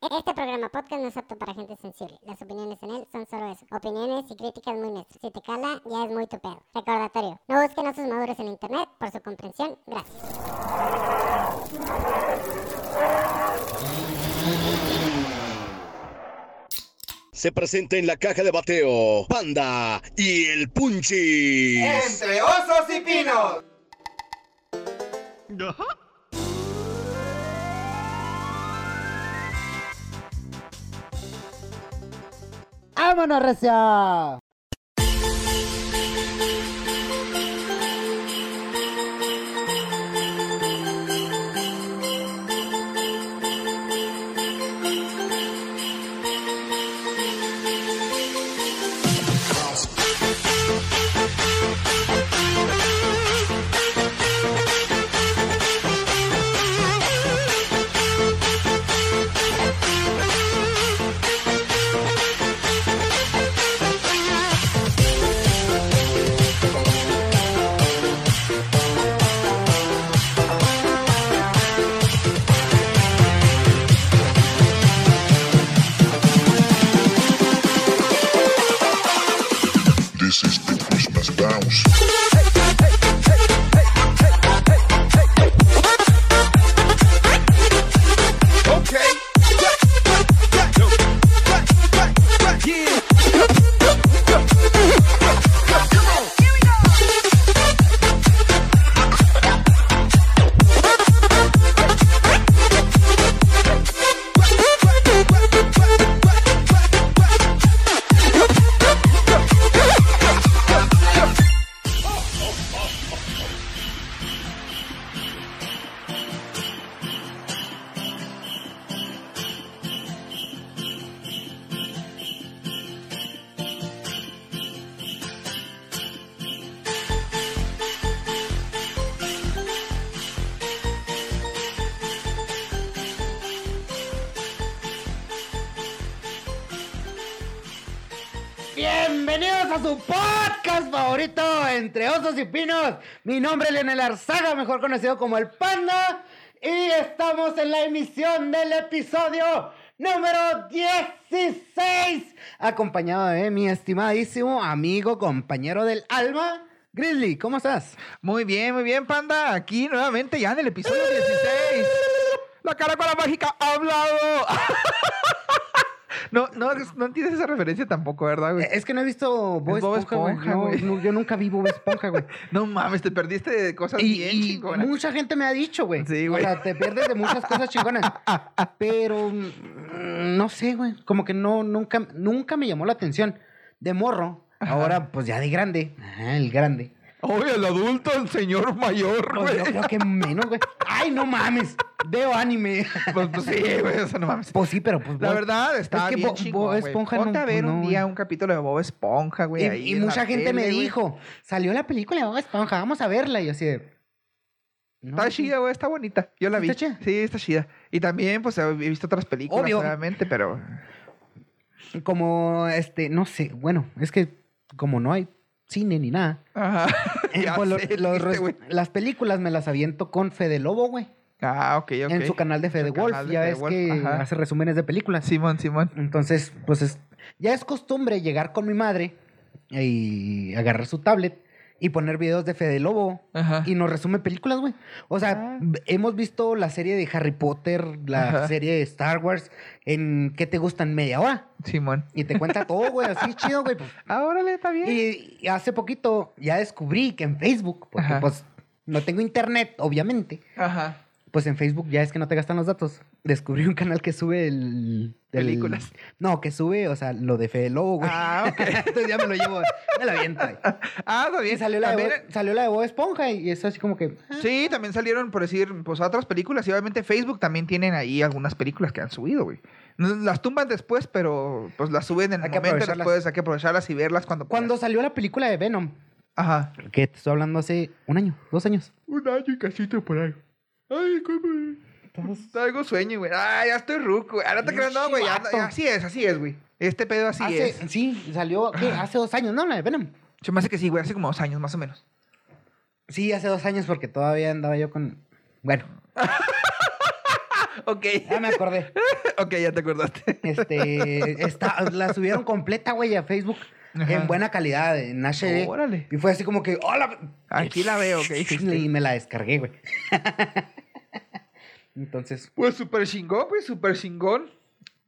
Este programa podcast no es apto para gente sensible. Las opiniones en él son solo eso. Opiniones y críticas muy nuestras. Si te cala, ya es muy tu pedo. Recordatorio, no busquen a sus maduros en internet por su comprensión. Gracias. Se presenta en la caja de bateo Panda y el Punchi. Entre osos y pinos. ¡Vámonos, recio! A su podcast favorito, Entre Osos y Pinos. Mi nombre es Leonel Arzaga, mejor conocido como El Panda. Y estamos en la emisión del episodio número 16. Acompañado de mi estimadísimo amigo, compañero del alma, Grizzly. ¿Cómo estás? Muy bien, muy bien, panda. Aquí nuevamente ya en el episodio 16. La cara con la mágica ha hablado. No, no, no entiendes esa referencia tampoco, ¿verdad, güey? Eh, Es que no he visto Bob Es Bob Esponja, güey. Esponja, No, güey. no, yo nunca vi Bob Esponja, güey. No mames, te perdiste de cosas Y, bien y chingonas. mucha gente me ha dicho, güey. Sí, O güey. sea, te pierdes de muchas cosas chingonas. Pero mm, no sé, güey. Como que no, nunca, nunca me llamó la atención. De morro. Ahora, pues ya de grande. Ajá, el grande. Oye, el adulto, el señor mayor, Pues yo güey. creo que menos, güey. Ay, no mames. Veo anime. Pues, pues sí, güey, eso no mames. Pues sí, pero pues. La verdad, está es que bien Bo- chingón, Bob. Esponja Ponte no- a ver no, un día un capítulo de Bob Esponja, güey. Y, ahí mucha gente me güey. dijo, salió la película de Bob Esponja, vamos a verla. Y yo así de. no, Está chida, güey, está bonita. Yo la ¿Sí vi. está chida? Sí, está chida. Y también, pues, he visto otras películas, Obvio. obviamente, pero... Como, este, no sé, bueno, es que como no hay cine ni nada, Ajá. eh, pues sé, los las películas me las aviento con Fede Lobo, güey. Ah, ok, ok. En su canal de Fede Wolf, de ya Fede ves Wolf, que ajá. hace resúmenes de películas. Simón, Simón. Entonces, pues es, ya es costumbre llegar con mi madre y agarrar su tablet y poner videos de Fede Lobo Ajá. y nos resume películas, güey. O sea, Ah. hemos visto la serie de Harry Potter, la Ajá. serie de Star Wars, en ¿qué te gustan? Media hora. Simón. Y te cuenta todo, güey, así chido, güey. pues. Ah, órale, está bien. Y, y hace poquito ya descubrí que en Facebook, porque Ajá. pues no tengo internet, obviamente, Ajá. Pues en Facebook ya es que no te gastan los datos. Descubrí un canal que sube el... el- Películas. No, que sube, o sea, lo de Fede Lobo, güey. Ah, ok. Entonces ya me lo llevo, me lo aviento. ahí. Ah, está Y bien. salió la, de salió la de Bob Esponja y eso así como que... ah, Sí, también salieron, por decir, pues otras películas. Y obviamente Facebook también tienen ahí algunas películas que han subido, güey. Las tumban después, pero pues las suben en el que momento aprovecharlas. después. Hay que aprovecharlas y verlas cuando Cuando puedas. salió la película de Venom, Ajá. que te estoy hablando hace un año, dos años. Un año y casito por ahí. Ay, cómo... Traigo sueño, güey. Ay, ya estoy ruco, güey. Ahora te creas, no, güey. ya- Chivato. ya Así es, así es, güey. Este pedo así Hace- es. Sí, salió ¿qué? hace dos años, ¿no? La de Venom. Se me hace que sí, güey. Hace como dos años, más o menos. Sí, hace dos años porque todavía andaba yo con... Bueno, Ok. ya me acordé. ok, ya te acordaste. Este, está, la subieron completa, güey, a Facebook. Ajá. En buena calidad, en HD. Órale. Y fue así como que, hola. Aquí la veo, ¿qué dijiste? Y me la descargué, güey. Entonces. Pues súper chingón, güey, súper chingón.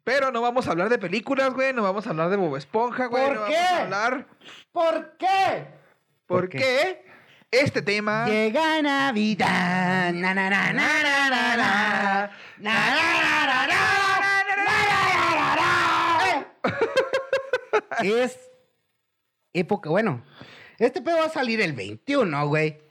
Pero no vamos a hablar de películas, güey. No vamos a hablar de Bob Esponja, güey. ¿Por no qué? Vamos a hablar... ¿Por qué? ¿Por, ¿Por qué? Este tema. Llega Navidad. Na, na, na, na, na, na, na. Na, na, na, na, na. Es época, bueno. Este pedo va a salir el 21, güey.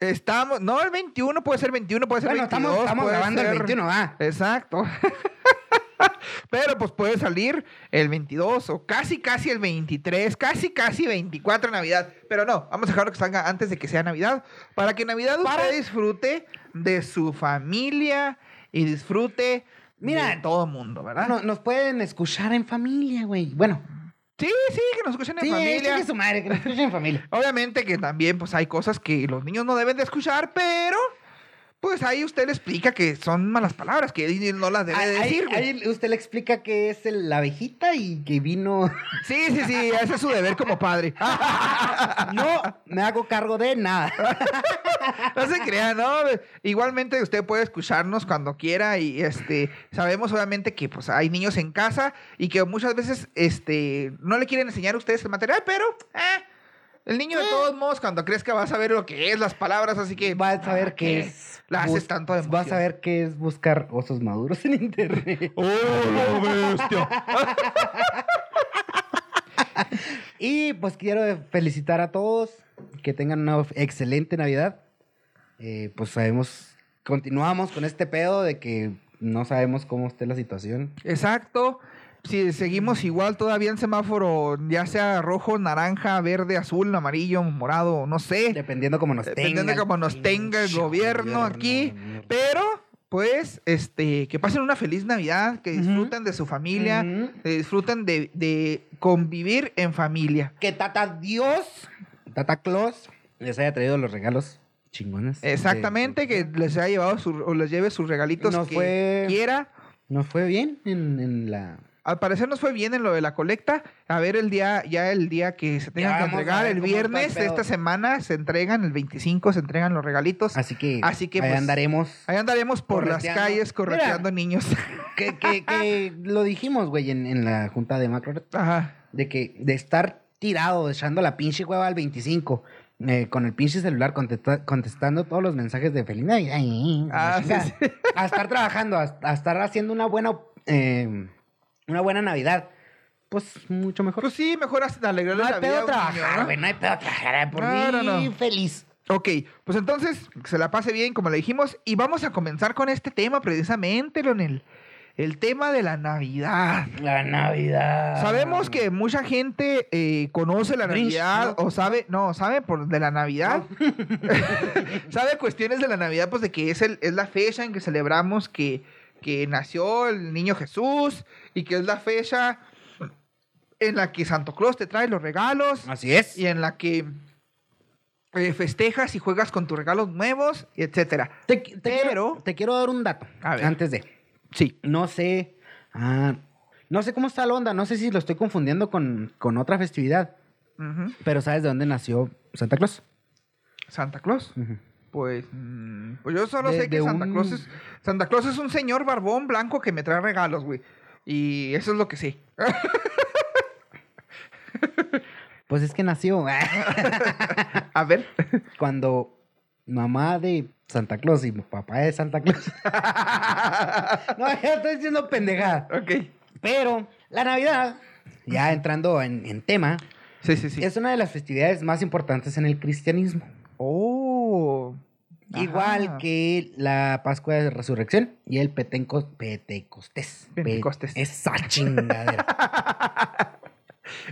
Estamos. No, el 21 puede ser 21, puede ser Bueno, 22. estamos, grabando el ser- 21, va. Exacto. Pero pues puede salir el 22 o casi casi el 23, casi casi 24 de Navidad. Pero no, vamos a dejarlo que salga antes de que sea Navidad. Para que Navidad Para- usted disfrute de su familia y disfrute Mira, de todo el mundo, ¿verdad? No, nos pueden escuchar en familia, güey. Bueno, Sí, sí, que nos escuchen en sí, familia. chingue su madre, que nos escuchen en familia. Obviamente que también pues hay cosas que los niños no deben de escuchar, pero pues ahí usted le explica que son malas palabras, que no las debe Ahí, decir. güey. ahí usted le explica que es el- la abejita y que vino. Sí, sí, sí, ese es su deber como padre. no me hago cargo de nada. No se crea, ¿no? Igualmente usted puede escucharnos cuando quiera y este sabemos obviamente que pues hay niños en casa y que muchas veces este no le quieren enseñar a ustedes el material, pero eh, el niño de todos modos cuando crezca va a saber lo que es las palabras, así que Vas a saber ¿para qué es. la haces tanto de emoción? a ver qué es buscar osos maduros en internet. ¡Oh, la bestia! Y pues quiero felicitar a todos. Que tengan una excelente Navidad. Eh, pues sabemos, continuamos con este pedo de que no sabemos cómo esté la situación. Exacto. Si seguimos igual todavía en semáforo, ya sea rojo, naranja, verde, azul, amarillo, morado, no sé. Dependiendo cómo nos Dependiendo tenga. de cómo nos tenga el gobierno aquí. Pero, pues, este, que pasen una feliz Navidad, que disfruten de su familia, que disfruten de, de convivir en familia. Que Tata Dios, Tata Claus, les haya traído los regalos chingones. Exactamente, que les haya llevado su- o les lleve sus regalitos que fue- quiera. Nos fue bien en, en la... Al parecer nos fue bien en lo de la colecta. A ver el día, ya el día que se tengan Ya que entregar, el viernes de esta semana se entregan, el 25 se entregan los regalitos. Así que, Así que, ahí pues, andaremos. Ahí andaremos por las calles correteando niños. Que, que, que lo dijimos, güey, en, en la junta de Macro. Ajá. De que de estar tirado, echando la pinche hueva al 25, eh, con el pinche celular contesta- contestando todos los mensajes de Feliz Navidad. ay, Ah, sí, chingada. sí. A estar trabajando, a, a estar haciendo una buena, eh, una buena Navidad. Pues mucho mejor. Pues sí, mejor alegrarle no hay la vida pedo a un niño, trabajar, ¿no? güey, no hay pedo trabajar. eh, Por No, no, mí, no. feliz. Ok, pues entonces, que se la pase bien, como le dijimos, y vamos a comenzar con este tema precisamente, Leonel. El tema de la Navidad. La Navidad. Sabemos que mucha gente eh, conoce la Grinch, Navidad ¿no? o sabe, no, sabe por de la Navidad. sabe cuestiones de la Navidad, pues de que es, el, es la fecha en que celebramos que, que nació el niño Jesús y que es la fecha en la que Santo Claus te trae los regalos Así es. y en la que eh, festejas y juegas con tus regalos nuevos, y etcétera. Te, te Pero- quiero, te quiero dar un dato. A ver. Antes de. Sí. No sé. ah, no sé cómo está la onda. No sé si lo estoy confundiendo con, con otra festividad. Pero ¿sabes de dónde nació Santa Claus? Santa Claus. Pues yo solo De- sé que Santa un- Claus es Santa Claus es un señor barbón blanco que me trae regalos, güey. Y eso es lo que sé. Pues es que nació A ver. cuando mamá de Santa Claus y papá de Santa Claus. no, ya estoy diciendo pendejada. ok. Pero la Navidad, ya entrando en, en tema, Sí, sí, sí. es una de las festividades más importantes en el cristianismo. Oh. Igual Ajá. que la Pascua de Resurrección y el Petenco- Pentecostés. Pe- Pentecostés. Esa chingadera.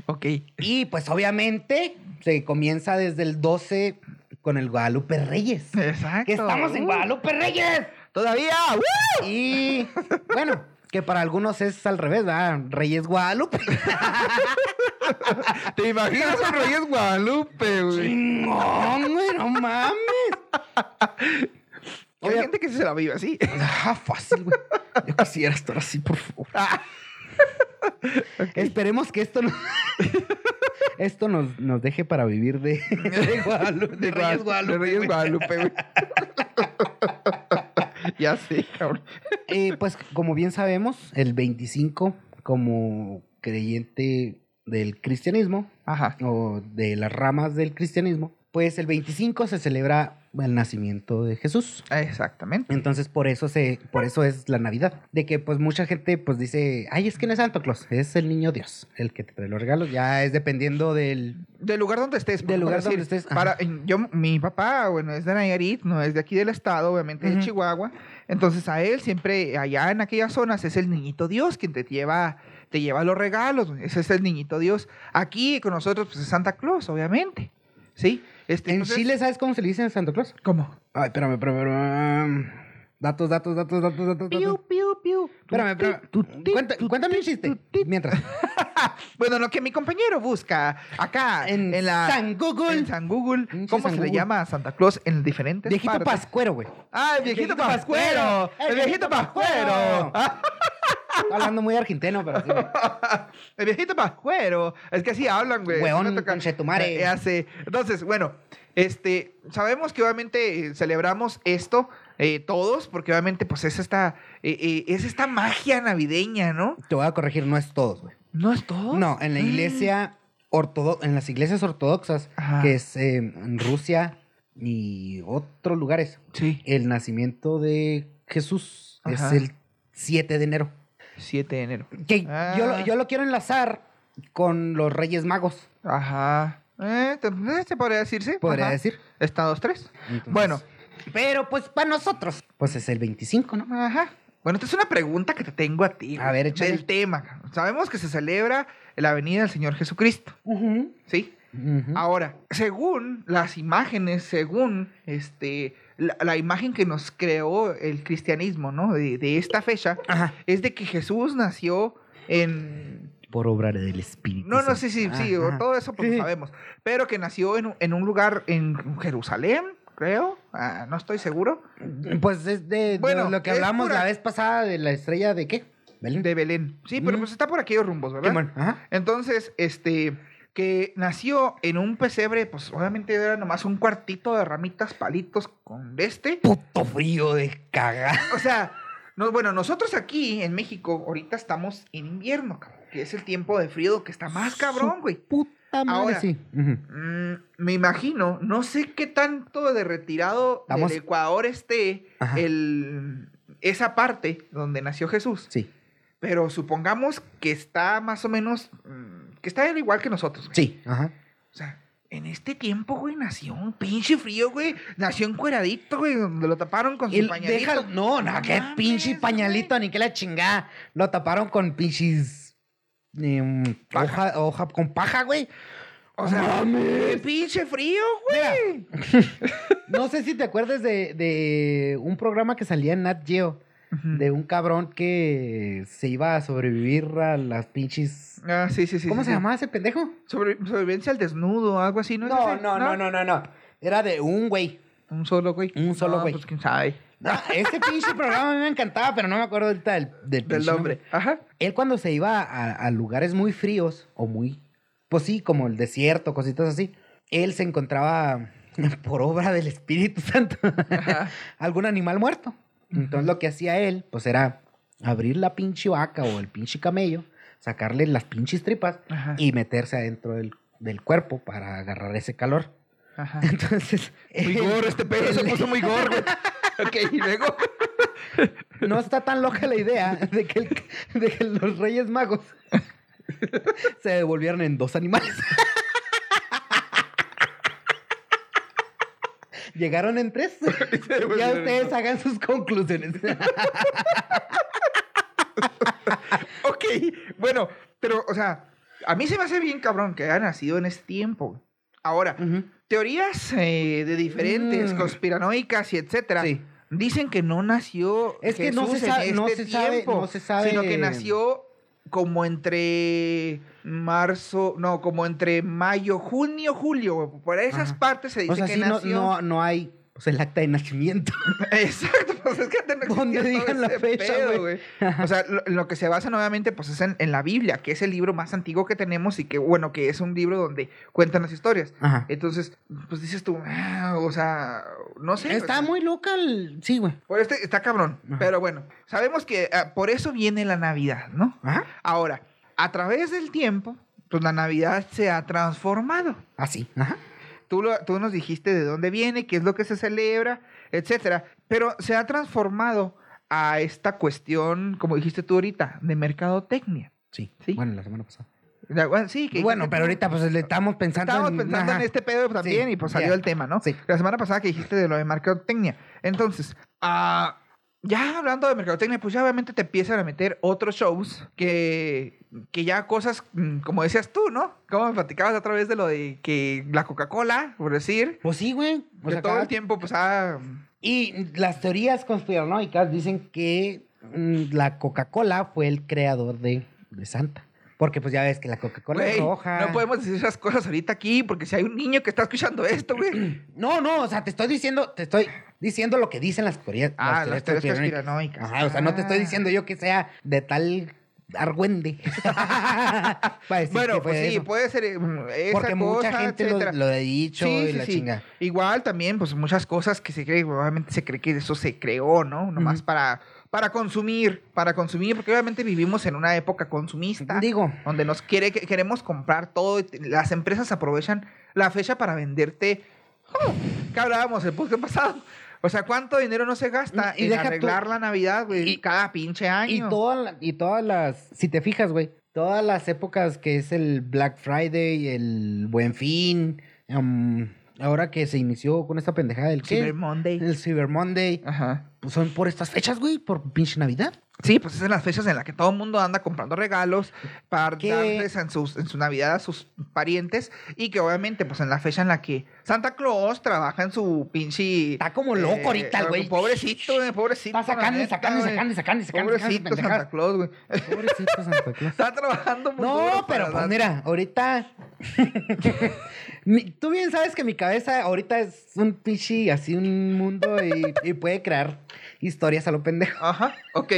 Ok. y pues obviamente se comienza desde el 12 con el Guadalupe Reyes. Exacto. Que estamos en Uh, Guadalupe Reyes. Todavía. ¡uh! Y bueno, que para algunos es al revés, ¿verdad? Reyes Guadalupe. ¿Te imaginas un Reyes Guadalupe, güey? Chingón, güey, no mames. Hay Oye- gente que se la vive así. Ah, fácil, güey. Yo quisiera estar así, por favor. Esperemos que esto no... esto nos, nos deje para vivir de, de Guadalupe, de Reyes Guadalupe. De Reyes. Guadalupe, güey. ya sé, cabrón. Eh, pues como bien sabemos, el 25, como creyente del cristianismo, Ajá. o de las ramas del cristianismo, pues el 25 se celebra el nacimiento de Jesús. Exactamente. Entonces por eso se, por eso es la Navidad. De que pues mucha gente pues dice, ay, es que no es Santo Claus, es el niño Dios, el que te trae los regalos. Ya es dependiendo del. Del lugar donde estés. Del lugar por donde estés, ajá. Para, yo, mi papá, bueno, es de Nayarit, no es de aquí del estado, obviamente de Ujú. Chihuahua. Entonces a él siempre, allá en aquellas zonas, es el niñito Dios quien te lleva, te lleva los regalos. Ese es el niñito Dios. Aquí con nosotros, pues es Santa Claus, obviamente. ¿Sí? Este, En entonces- Chile, ¿sabes cómo se le dice a Santo Claus? ¿Cómo? Ay, espérame, espérame, espérame. Datos, datos, datos, datos, datos. Piu, piu, piu. Espérame, espérame. Cuenta- cuéntame un chiste. Mientras. Bueno, lo que mi compañero busca acá En en, la San Google. en San Google, ¿cómo San se le llama a Santa Claus en diferentes Viejito partes? pascuero, güey. Ah, el viejito, pascuero. El viejito pascuero. Ah, Estoy Hablando muy argentino, pero sí. el viejito pascuero. Es que así hablan, güey. Me toca- conchetumare. Eh, sé. Entonces, bueno, este, sabemos que obviamente eh, celebramos esto eh, todos, porque obviamente pues es esta, eh, es esta magia navideña, ¿no? Te voy a corregir, no es todos, güey. ¿No es todo? No, en la iglesia ortodoxa, en las iglesias ortodoxas, Ajá. que es en Rusia y otros lugares, Sí. el nacimiento de Jesús Ajá. es el 7 de enero. 7 de enero. Que yo, Ah. lo, yo lo quiero enlazar con los Reyes Magos, Ajá. Eh, te- eh, ¿Se podría decirse? podría Ajá. decir. Estados 3. Entonces, Bueno. Pero pues para nosotros, pues es el 25, ¿no? Ajá. Bueno, esta es una pregunta que te tengo a ti. A ver, échale. Del tema. Sabemos que se celebra la venida del Señor Jesucristo. ¿Sí? Ahora, según las imágenes, según este la, la imagen que nos creó el cristianismo, ¿no? De, de esta fecha, Ajá. es de que Jesús nació en... Por obra del Espíritu. No, no, sí, sí, sí, todo eso pues lo sabemos. Pero que nació en, un- en un lugar en Jerusalén, creo. Ah, no estoy seguro. Pues es de, de Bueno, lo que hablamos pura- la vez pasada de la estrella de qué? Belén. De Belén. Sí, pero Mm. pues está por aquellos rumbos, ¿verdad? Ajá. Entonces, este, que nació en un pesebre, pues obviamente era nomás un cuartito de ramitas, palitos con este. Puto frío de cagar. O sea, no, bueno, nosotros aquí en México ahorita estamos en invierno, cabrón, que es el tiempo de frío que está más cabrón, güey. Puta madre, Ahora, sí. Mm, me imagino, no sé qué tanto de retirado Estamos- del Ecuador esté el, esa parte donde nació Jesús. Sí. Pero supongamos que está más o menos, mm, que está al igual que nosotros. güey. Sí. Ajá. O sea, en este tiempo, güey, nació un pinche frío, güey. Nació encueradito, güey, donde lo taparon con Y su pañalito. deja- no, no, qué mames, pinche güey. pañalito, ni que la chingada. Lo taparon con pinches. em, Paja. hoja, hoja con paja, güey. O sea, mames. qué pinche frío, güey. No sé si te acuerdas de, de un programa que salía en Nat Geo. De un cabrón que se iba a sobrevivir a las pinches. Ah, sí, sí, sí. ¿Cómo sí, se sí. llamaba ese pendejo? Sobre- sobrevivencia al desnudo, algo así, ¿no? No, no, no, no, no, no. Era de un güey. Un solo, güey. Un solo No, güey. Pues quién sabe. No, ese pinche programa me encantaba, pero no me acuerdo ahorita del, del, Del nombre. Ajá. Él cuando se iba a, a lugares muy fríos o muy, pues sí, como el desierto, cositas así, él se encontraba por obra del Espíritu Santo algún animal muerto. Entonces lo que hacía él, pues era abrir la pinche vaca o el pinche camello, sacarle las pinches tripas Ajá. y meterse adentro del, del cuerpo para agarrar ese calor. Ajá. Entonces... Muy gorro, este pedo se puso muy gorro. güey. ok, y luego. No está tan loca la idea de que, el- de que los Reyes Magos se devolvieran en dos animales. Llegaron en tres. Ya en ustedes hagan sus conclusiones. ok, bueno, pero, o sea, a mí se me hace bien cabrón que haya nacido en este tiempo. Ahora, teorías eh, de diferentes, Mm. conspiranoicas y etcétera. Sí. Dicen que no nació Es que no se en sabe- no este se sabe- tiempo, no se sabe- sino que nació como entre marzo, no, como entre mayo, junio, julio, por esas Ajá. partes se dice O sea, que sí, no, nació. no, no hay Pues el acta de nacimiento. Exacto, pues es que te no Donde existía todo digan la fecha, güey. O sea, lo, lo que se basan obviamente pues es en, en la Biblia, que es el libro más antiguo que tenemos y que, bueno, que es un libro donde cuentan las historias. Ajá. Entonces, pues dices tú, ah, o sea, no sé. Está o sea, muy loca el... Sí, güey. Por este está cabrón. Ajá. Pero bueno, sabemos que ah, por eso viene la Navidad, ¿no? Ajá. Ahora, a través del tiempo, pues la Navidad se ha transformado. Así. Ajá. Tú, lo- tú nos dijiste de dónde viene, qué es lo que se celebra, etcétera. Pero se ha transformado a esta cuestión, como dijiste tú ahorita, de mercadotecnia. Sí. Sí. Bueno, la semana pasada. Bueno, Sí, que, bueno, que- pero ahorita pues le estamos pensando Estábamos en... pensando ajá. en este pedo también Sí, y pues salió el tema, ¿no? Sí. La semana pasada que dijiste de lo de mercadotecnia. Entonces, ah, ya hablando de mercadotecnia, pues ya obviamente te empiezan a meter otros shows que, que ya cosas, mm, como decías tú, ¿no? Como me platicabas a través de lo de que la Coca-Cola, por decir, Pues sí, güey. O sea, todo cada- el tiempo, pues, ah, Y las teorías conspiranoicas dicen que mm, la Coca-Cola fue el creador de, de Santa. Porque pues ya ves que la Coca-Cola es roja. no podemos decir esas cosas ahorita aquí, porque si hay un niño que está escuchando esto, güey. No, no, o sea, te estoy diciendo, te estoy diciendo lo que dicen las teorías. Ah, las teorías conspiranoicas. Ajá, o sea, no te estoy Ah. diciendo yo que sea de tal argüende. Bueno, pues sí, eso. puede ser eh, mm, esa Porque mucha cosa, gente lo, etcétera. lo ha dicho Sí, y sí, la sí. chinga. Igual también, pues muchas cosas que se cree, obviamente se cree que eso se creó, ¿no? Nomás Ujú. para, para consumir, para consumir, porque obviamente vivimos en una época consumista. Digo, donde nos quiere, que queremos comprar todo, las empresas aprovechan la fecha para venderte. Oh, ¿Qué hablábamos el podcast pasado? O sea, ¿cuánto dinero no se gasta Y en deja arreglar la Navidad, güey? y- cada pinche año. Y, toda la- y todas las, si te fijas, güey, todas las épocas que es el Black Friday, el Buen Fin, em, ahora que se inició con esta pendejada del qué? Cyber Monday. el Cyber Monday, Ajá. pues son por estas fechas, güey, por pinche Navidad. Sí, pues es en las fechas en las que todo el mundo anda comprando regalos para ¿Qué? darles en, sus, en su Navidad a sus parientes y que obviamente pues en la fecha en la que Santa Claus trabaja en su pinche... Está como loco ahorita el güey. Pobrecito, güey, pobrecito. Está sacando y sacando y sacando y sacando sacando. Pobrecito sacando Santa Claus, güey. Pobrecito Santa Claus. Está trabajando muy No, pero pues dar- mira, ahorita. Tú bien sabes que mi cabeza ahorita es un pinche así un mundo y, y puede crear historias a lo pendejo. Ajá, ok.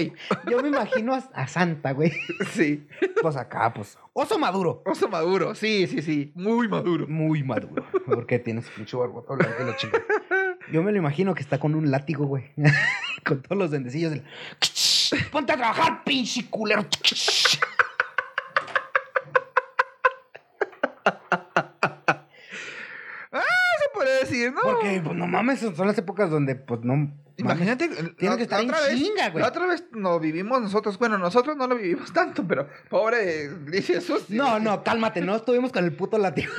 Yo me imagino a, a Santa, güey. Sí. Pues acá, pues. Oso maduro. Oso maduro, sí, sí, sí. Muy maduro. Muy maduro. Porque tiene su pinche barbota blanca y la chingada. Yo me lo imagino que está con un látigo, güey. con todos los dendecillos del. Ponte a trabajar, pinche culero. Se puede decir, ¿no? Porque, pues no mames, son las épocas donde, pues no. Imagínate, Tiene la- que estar la en otra vez- chinga, güey. La otra vez lo vivimos nosotros. Bueno, nosotros no lo vivimos tanto, pero pobre dice Jesús. No, no, cálmate, no estuvimos con el puto látigo.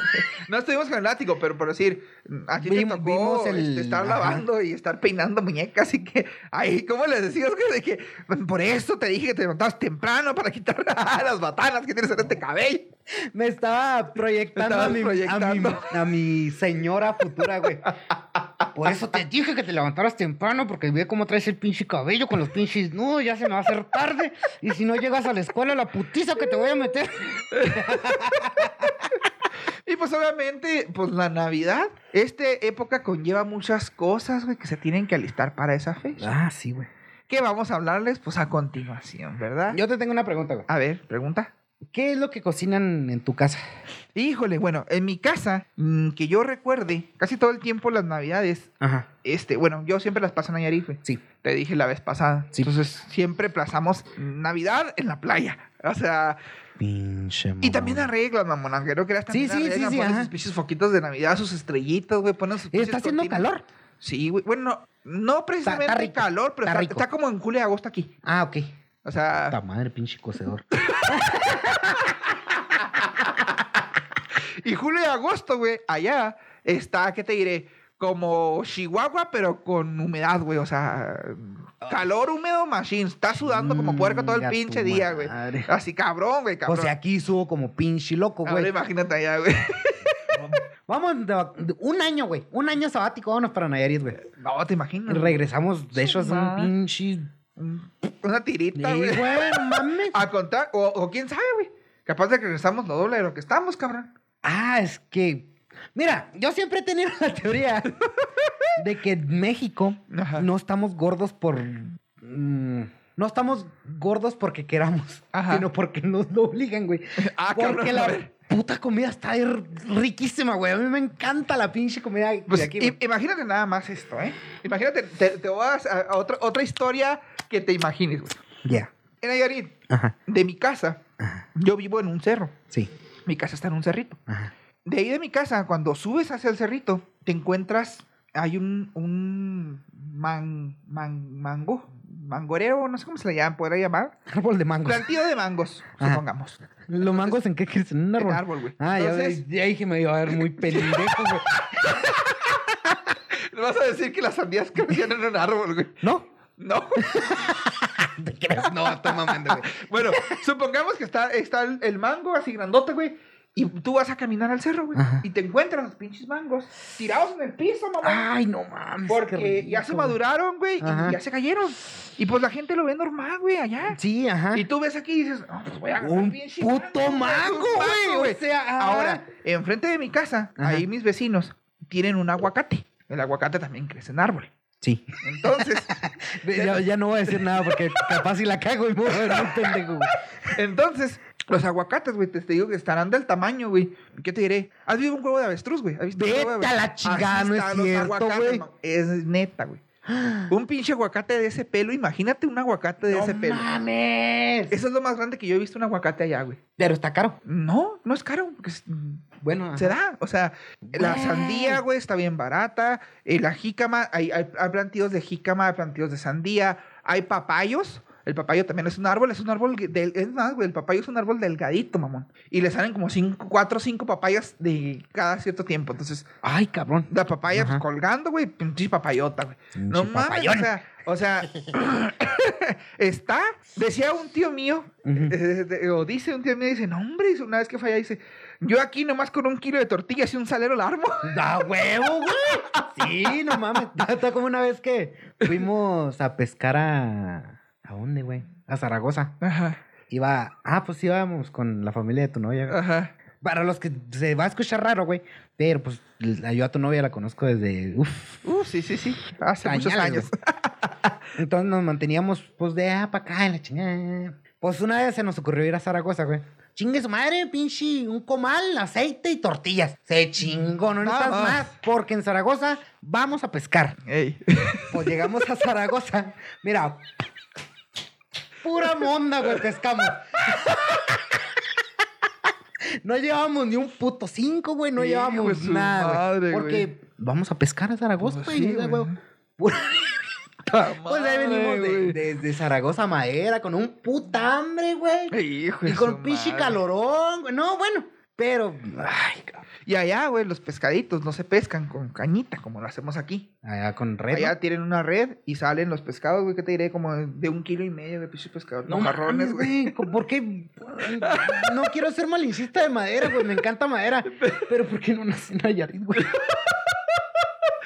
No estuvimos con el látigo, pero por decir, aquí te Vimos- tocó vimos el- este, estar ajá. lavando y estar peinando muñecas y que, ay, ¿cómo les decías que, de que por eso te dije que te levantabas temprano para quitar las batanas que tienes en este cabello? Me estaba proyectando, a, mi, A, mi, proyectando. a mi señora futura, güey. Por eso te dije que te levantaras temprano, porque ve cómo traes el pinche cabello con los pinches. No, ya se me va a hacer tarde. Y si no llegas a la escuela, la putiza que te voy a meter. Y pues obviamente, pues la Navidad, esta época conlleva muchas cosas, güey, que se tienen que alistar para esa fecha. Ah, sí, güey. ¿Qué vamos a hablarles? Pues a continuación, ¿verdad? Yo te tengo una pregunta, güey. A ver, pregunta. ¿Qué es lo que cocinan en tu casa? Híjole, bueno, en mi casa, mm, que yo recuerde, casi todo el tiempo las navidades, Ajá. este, bueno, yo siempre las paso en Nayarit, güey. Sí. Te dije la vez pasada. Sí. Entonces, siempre plazamos Navidad en la playa. O sea, Pinche y también arreglas, mamón, aunque no creas Sí, también sí, sí, arreglan, sí, ponen ajá. sus pinches foquitos de Navidad, sus estrellitas, güey, ponen sus pinches ¿Está haciendo cortinas. calor? Sí, güey. Bueno, no precisamente rico, calor, pero está está, rico. está como en julio y agosto aquí. Ah, ok. O sea, Puta madre, pinche cocedor. y julio y agosto, güey, allá está, ¿qué te diré? Como Chihuahua, pero con humedad, güey. O sea, calor húmedo, machine. Está sudando como puerco todo el pinche día, güey. Así cabrón, güey, cabrón. O sea, aquí subo como pinche loco, Ahora güey. imagínate allá, güey. Vamos, de un año, güey. Un año sabático, vámonos para Nayarit, güey. No, te imaginas. regresamos, de hecho, es un pinche... Una tirita, güey. mames. A contar, o, o quién sabe, güey. Capaz de que regresamos lo doble de lo que estamos, cabrón. Ah, es que... Mira, yo siempre he tenido la teoría de que en México Ajá. no estamos gordos por. mm, no estamos gordos porque queramos, Ajá. sino porque nos lo obligan, güey. Ah, porque cabrón, la puta comida está riquísima, güey. A mí me encanta la pinche comida de Pues, aquí. güey. imagínate nada más esto, ¿eh? Imagínate, te, te voy a, a- a otra, otra historia que te imagines, güey. Ya. En Nayarit, Ajá. de mi casa, yo vivo en un cerro. Sí. Mi casa está en un cerrito. Ajá. De ahí de mi casa, cuando subes hacia el cerrito, te encuentras, hay un, un man, man- mango, mangoreo, no sé cómo se le llama, podría llamar. Árbol de mangos. Plantío de mangos, Ajá. supongamos. ¿Los mangos en qué crees? ¿En un árbol? En árbol, güey. Ah, ya, Entonces- ya dije me iba a ver muy pendejo, güey. ¿Le vas a decir que las sandías crecían en un árbol, güey? ¿No? No. ¿Te crees? No, está mamando, güey. bueno, supongamos que está, está el, el mango así grandote, güey. Y tú vas a caminar al cerro, güey. Ajá. Y te encuentras los pinches mangos tirados en el piso, mamá. Ay, no mames. Porque ya se güey. maduraron, güey. Y ya se cayeron. Y pues la gente lo ve normal, güey, allá. Sí, ajá. Y tú ves aquí y dices, no, pues voy a Un pinche puto mango, un güey. O sea, ajá. Ahora, enfrente de mi casa, Ajá. ahí mis vecinos tienen un aguacate. El aguacate también crece en árbol. Sí. Entonces, Ya, ya no voy a decir nada porque capaz si la cago y me voy a muy pendejo, entonces, los aguacates, güey, te, te digo que estarán del tamaño, güey. ¿Qué te diré? ¿Has visto un huevo de avestruz, güey? ¿Has visto un Vete huevo de a la avestruz? chingada, no es cierto, güey. Es neta, güey. Un pinche aguacate de ese pelo, imagínate un aguacate de ese ¡No pelo. mames! Eso es lo más grande que yo he visto un aguacate allá, güey. Pero está caro. No, no es caro, porque es- Bueno, se ajá. da. O sea, la sandía, güey, está bien barata. eh, la jícama, hay, hay, hay plantíos de jícama, hay plantíos de sandía, hay papayos. El papayo también es un árbol, es un árbol, del, es más, güey, el papayo es un árbol delgadito, mamón. Y le salen como cinco, cuatro o cinco papayas de cada cierto tiempo. Entonces, Ay, cabrón. la papaya pues, colgando, güey, pinche papayota, güey. No mames, o sea, o sea, está, decía un tío mío, eh, de- o dice un tío mío, dice, no, hombre, una vez que falla, dice, yo aquí nomás con un kilo de tortillas y un salero la armo. ¡Da huevo, güey! Sí, no mames. Está como una vez que fuimos a pescar a... ¿A dónde, güey? A Zaragoza. Ajá, Iba... Ah, pues íbamos con la familia de tu novia. güey. ajá. Para los que se va a escuchar raro, güey. Pero pues yo a tu novia la conozco desde... Uf, Uh, sí, sí, sí, hace muchos años. Entonces nos manteníamos, pues, de ah, para acá, en la chingada. Pues una vez se nos ocurrió ir a Zaragoza, güey. Chingue su madre, pinche, un comal, aceite y tortillas. Se chingó, no necesitas más, porque en Zaragoza vamos a pescar. Ey. Pues llegamos a Zaragoza. Mira, pura monda, güey, pescamos. No llevábamos ni un puto cinco, güey. No de llevábamos nada, güey. Porque vamos a pescar a Zaragoza, Pues güey. sí, güey. Pura- Pues ahí venimos de, güey. desde Zaragoza Madera con un puta hambre, güey. De Y con pinche calorón, güey. No, bueno. Pero, ay. Y allá, güey, los pescaditos no se pescan con cañita como lo hacemos aquí. Allá con red. Allá tienen una red y salen los pescados, güey, que te diré, como de un kilo y medio de pinches pescados. No marrones, güey. ¿Por qué? No quiero ser malincista de madera, güey. Me encanta madera. Pero ¿por qué no nací en Nayarit, güey?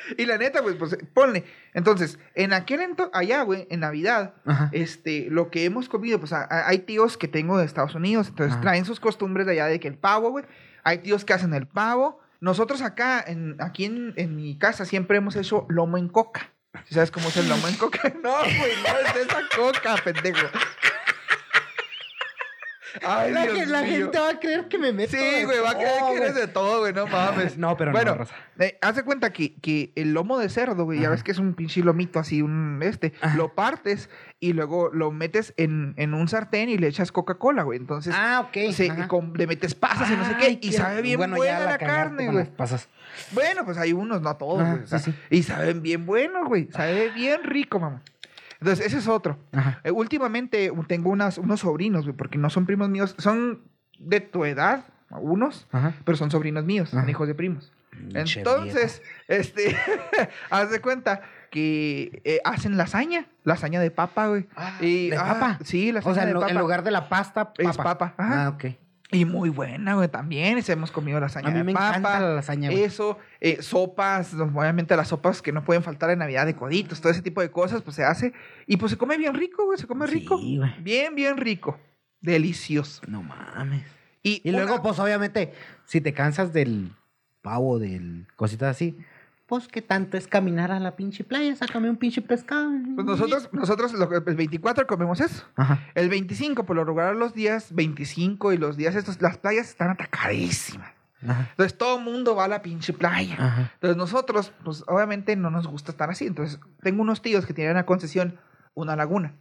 Y la neta, güey, pues ponle. Entonces, en aquel entonces, allá, güey, en Navidad, Ajá. este, lo que hemos comido, pues a- a- hay tíos que tengo de Estados Unidos, entonces Ajá. traen sus costumbres de allá de que el pavo, güey. Hay tíos que hacen el pavo. Nosotros acá, en, aquí en, en mi casa, siempre hemos hecho lomo en coca. ¿Sí ¿Sabes cómo es el lomo en coca? No, güey, no es esa coca, pendejo. Ay, La, Dios que- la mío. gente va a creer que me meto. Sí, de güey, va a creer todo, que eres de todo, güey, no mames. No, pero bueno, no, Rosa. eh, haz de cuenta que, que el lomo de cerdo, güey, ya ves que es un pinche lomito así, un este, Ajá. lo partes y luego lo metes en, en un sartén y le echas Coca-Cola, güey. Entonces, Ah, ok. se- con- le metes pasas y no sé qué, y qué- sabe bien bueno, ya buena la, carne, güey. pasas. Bueno, pues hay unos, no todos, Ajá, güey. o sea, sí, sí. Y saben bien buenos, güey. Sabe bien rico, mamá. Entonces, ese es otro. Ajá. Eh, últimamente tengo unas, unos sobrinos, güey, porque no son primos míos, son de tu edad, unos, Ajá. pero son sobrinos míos, son hijos de primos. Pinche Entonces, este, haz de cuenta que eh, hacen lasaña, lasaña de papa, güey. Ah, Y- ¿de ah, papa? Sí, lasaña O sea, de en, lo- papa. en lugar de la pasta, papa. Es papa, ajá. Ah, ok. Y muy buena, güey, también. Hemos comido lasaña A mí de me papa. encanta la lasaña, güey. Eso, eh, sopas, obviamente las sopas que no pueden faltar en Navidad de coditos, todo ese tipo de cosas, pues se hace. Y pues se come bien rico, güey, se come Sí, rico. güey. Bien, bien rico. Delicioso. No mames. Y, Y luego, una- pues obviamente, si te cansas del pavo, del cositas así, Pues qué tanto es caminar a la pinche playa, sácame un pinche pescado. Pues nosotros, nosotros lo el 24 comemos eso. Ajá. El 25, por lo regular, los días 25 y los días estos, las playas están atacadísimas. Ajá. Entonces todo el mundo va a la pinche playa. Ajá. Entonces nosotros, pues obviamente no nos gusta estar así. Entonces tengo unos tíos que tienen a concesión una laguna.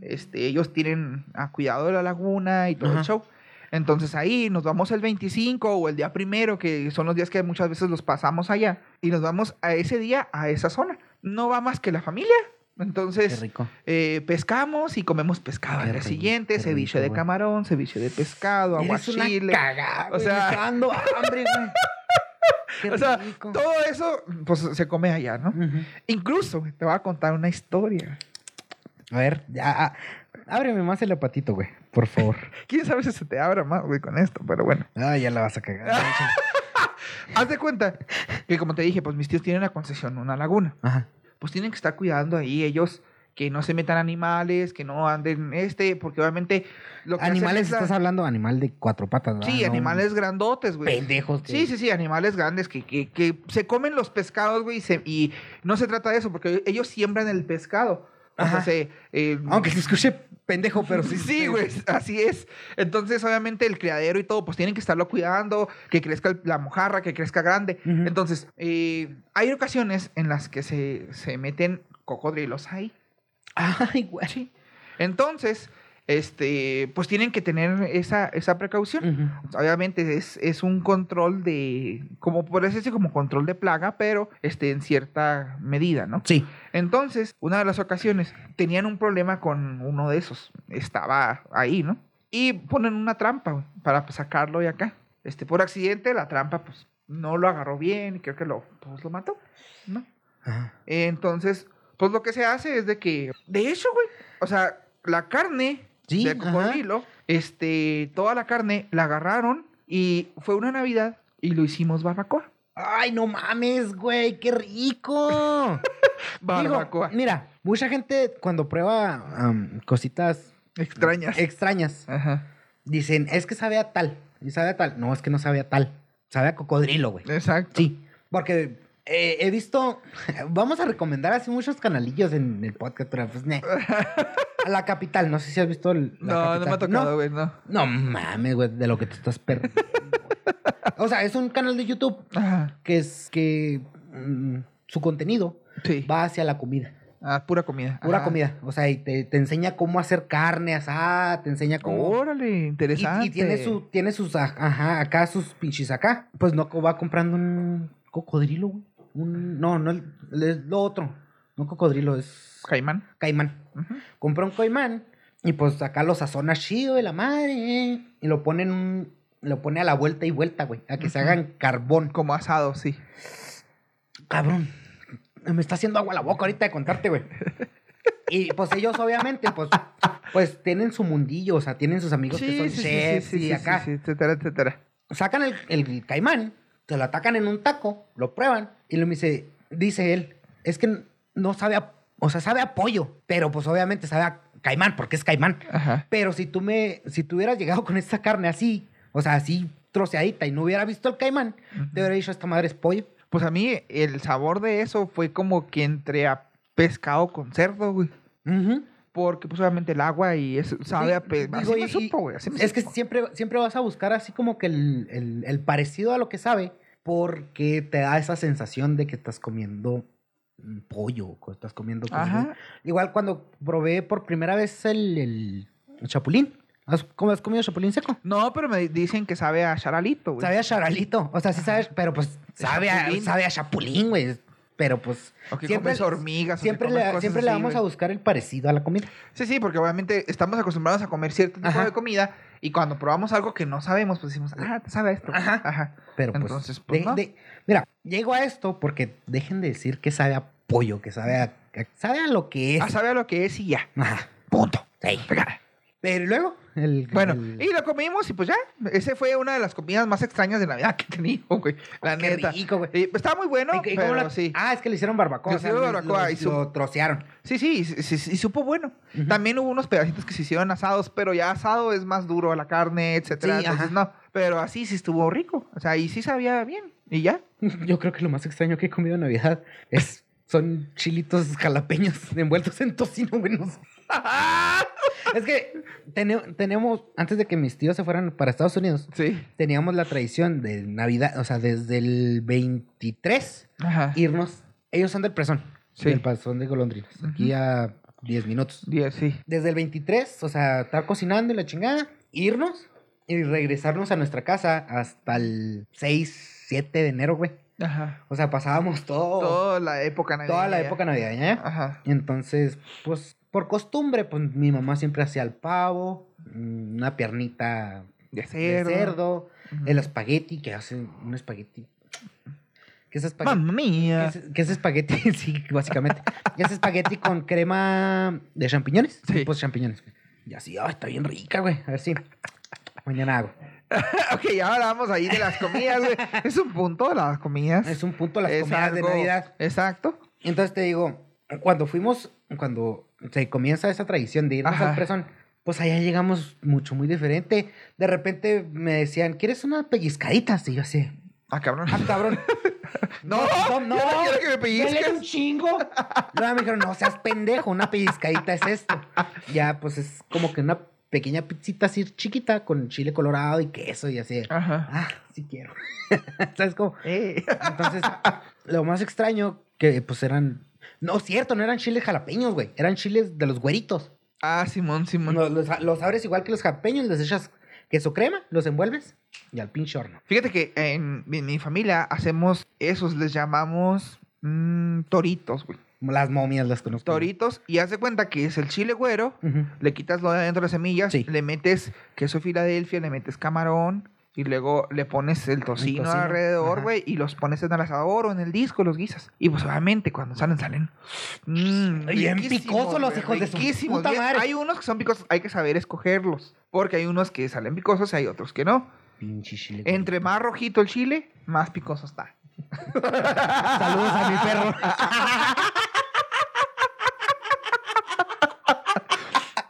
Este, ellos tienen a cuidado de la laguna y todo el show. Entonces ahí nos vamos el 25 o el día primero, que son los días que muchas veces los pasamos allá. Y nos vamos a ese día a esa zona. No va más que la familia. Entonces rico. eh, pescamos y comemos pescado. Al día siguiente, qué ceviche rico, de güey. camarón, ceviche de pescado, Eres una aguachile. cagada, O sea- hambre, güey. Qué O sea, rico. todo eso, pues se come allá, ¿no? Ujú. Incluso, güey, te voy a contar una historia. A ver, ya, ah, ábreme más el apatito, güey, por favor. ¿Quién sabe si se te abra más, güey, con esto? Pero bueno. Ah, ya la vas a cagar. Haz de cuenta que, como te dije, pues mis tíos tienen una concesión, una laguna. Ajá. Pues tienen que estar cuidando ahí ellos que no se metan animales, que no anden este, porque obviamente... Lo que hacen Animales, es la- estás hablando animal de cuatro patas, ¿verdad? Sí, No animales grandotes, güey. pendejos. que- Sí, sí, sí, animales grandes que, que, que se comen los pescados, güey, y, se- y no se trata de eso, porque ellos siembran el pescado. O sea, Ajá. se, eh, Aunque se escuche pendejo, pero sí. Sí, güey, así es. Entonces, obviamente, el criadero y todo, pues tienen que estarlo cuidando, que crezca la mojarra, que crezca grande. Entonces, eh, hay ocasiones en las que se, se meten cocodrilos ahí. Ay, güey. Entonces, este, pues tienen que tener esa, esa precaución. Obviamente es, es un control de, como por decirse, como control de plaga, pero este, en cierta medida, ¿no? Sí. Entonces, una de las ocasiones, tenían un problema con uno de esos. Estaba ahí, ¿no? Y ponen una trampa para sacarlo de acá. Este, por accidente, la trampa, pues, no lo agarró bien y creo que lo, pues, lo mató, ¿no? Ajá. Entonces, pues lo que se hace es de que, de hecho, güey, o sea, la carne Sí, ajá. cocodrilo, este, toda la carne la agarraron y fue una Navidad y lo hicimos barbacoa. Ay, no mames, güey, qué rico. Barbacoa. Digo, mira, mucha gente cuando prueba cositas Extrañas. extrañas, Ajá. dicen, es que sabe a tal, y sabe a tal. No, es que no sabe a tal. Sabe a cocodrilo, güey. Exacto. Sí, porque eh, he visto, vamos a recomendar así muchos canalillos en el podcast, pero pues, ne. A la capital, no sé si has visto el, la No, no me ha tocado, güey, no. No mames, güey, de lo que te estás perdiendo. o sea, es un canal de YouTube Ajá. que es que mm, su contenido Sí. va hacia la comida. Ah, pura comida. Pura Ajá. comida. O sea, y te, te enseña cómo hacer carne asada, te enseña cómo. Órale, interesante. y tiene su, tiene sus, aj- ajá, acá sus pinches acá. Pues no va comprando un cocodrilo, güey. Un, no, no, el- es lo otro. No cocodrilo, es Caimán. caimán. Ujú. Compra un caimán y pues acá lo sazona chido de la madre. eh, Y lo pone en un, lo pone a la vuelta y vuelta, güey. A que se hagan carbón. Como asado, sí. Cabrón. Me está haciendo agua la boca ahorita de contarte, güey. Y pues ellos obviamente, pues, pues tienen su mundillo, o sea, tienen sus amigos que son chefs y acá. sí, etcétera, etcétera. Sacan el, el caimán, se lo atacan en un taco, lo prueban y lo dice, dice él, es que no sabe a, o sea, sabe a pollo, pero pues obviamente sabe a caimán porque es caimán. Ajá. Pero si tú me, si tú hubieras llegado con esta carne así, o sea, así troceadita y no hubiera visto el caimán, te hubiera dicho, esta madre es pollo. Pues a mí el sabor de eso fue como que entre a pescado con cerdo, güey. Ujú. Porque pues obviamente el agua y eso sabe a pe... Así digo, me y- supo, güey. así me Es que siempre, siempre vas a buscar así como que el, el- el parecido a lo que sabe, porque te da esa sensación de que estás comiendo pollo, o estás comiendo cosas. Igual cuando probé por primera vez el, el chapulín. ¿Has, cómo has comido chapulín seco? No, pero me dicen que sabe a charalito, güey. Sabe a charalito. O sea, sí sabes, pero pues sabe a, sabe a chapulín, güey. Pero pues siempre, comes hormigas. siempre, comes le, siempre le vamos güey. a buscar el parecido a la comida. Sí, sí, porque obviamente estamos acostumbrados a comer cierto tipo Ajá. de comida y cuando probamos algo que no sabemos, pues decimos, ah, sabe esto. Ajá. Ajá. Pero pues, Entonces, pues, de- no. de- mira, llego a esto porque dejen de decir que sabe a pollo, que sabe a, sabe a lo que es. Ah, sabe a lo que es y ya. Ajá. Punto. Sí. Pero luego, el, Bueno, el- y lo comimos y pues ya. Ese fue una de las comidas más extrañas de Navidad que he tenido, güey. La Qué neta. rico, güey. Y, estaba muy bueno, ¿Y- y cómo pero la- sí. Ah, es que le hicieron barbacoa. Le hicieron barbacoa lo- y su- lo trocearon. Sí, sí, sí, sí, y supo bueno. También hubo unos pedacitos que se hicieron asados, pero ya asado es más duro la carne, etcétera. Sí, Entonces, no. Pero así sí estuvo rico. O sea, y sí sabía bien. ¿Y ya? Yo creo que lo más extraño que he comido en Navidad es, son chilitos jalapeños envueltos en tocino, güey. es que tene- tenemos, antes de que mis tíos se fueran para Estados Unidos, Sí. teníamos la tradición de Navidad, o sea, desde el 23, Ajá. irnos. Ellos son del Presón, Sí. del Pasón de Golondrinas, aquí a 10 minutos. Diez, sí. Desde el 23, o sea, estar cocinando y la chingada, irnos y regresarnos a nuestra casa hasta el 6, 7 de enero, güey. Ajá. O sea, pasábamos todo, Toda la época navideña. toda la época navideña. ¿eh? Ajá. Entonces, pues, por costumbre, pues mi mamá siempre hacía el pavo, mm, una piernita De de cerdo. el espagueti, que hace un espagueti. ¿Qué es espagueti? Mamma ¿Qué mía. es, qué es espagueti? sí, básicamente. ¿Qué es espagueti con crema de champiñones? Sí. Pues champiñones. Y así, ay, está bien rica, güey. A ver si mañana hago. ok, ya hablamos ahí de las comidas, güey. Es un punto de las comidas. Es un punto las Es comidas de Navidad. Exacto. Entonces te digo, cuando fuimos, cuando se comienza esa tradición de irnos Ajá. al presón, pues allá llegamos mucho, muy diferente. De repente me decían, ¿quieres unas pellizcaditas? Y yo así, Ah, cabrón. ah, cabrón. No, yo no quiero que me pellizques. un chingo. Luego me dijeron, no seas pendejo, una pellizcadita es esto. Ya, pues es como que una pequeña pizzita así chiquita con chile colorado y queso y así. Ajá. Ah, sí quiero. ¿Sabes cómo? Eh. Entonces, lo más extraño que pues eran... No, cierto, no eran chiles jalapeños, güey. Eran chiles de los güeritos. Ah, Simón, Simón. Los, los- los abres igual que los jalapeños, les echas queso crema, los envuelves y al pinche horno. Fíjate que en, en mi familia hacemos esos, les llamamos mm, toritos, güey. Las momias las conozco. Toritos. Y haz de cuenta que es el chile güero. Le quitas lo de adentro de las semillas, Sí. le metes queso Filadelfia, le metes camarón y luego le pones el tocino, tocino, alrededor, güey, y los pones en el asador o en el disco, los guisas. Y pues obviamente cuando salen, salen. mm, Bien picosos los hijos de su puta madre. Hay unos que son picosos, hay que saber escogerlos. Porque hay unos que salen picosos y hay otros que no. Pinche chile. Entre más rojito el chile, más picoso está. Saludos a mi perro.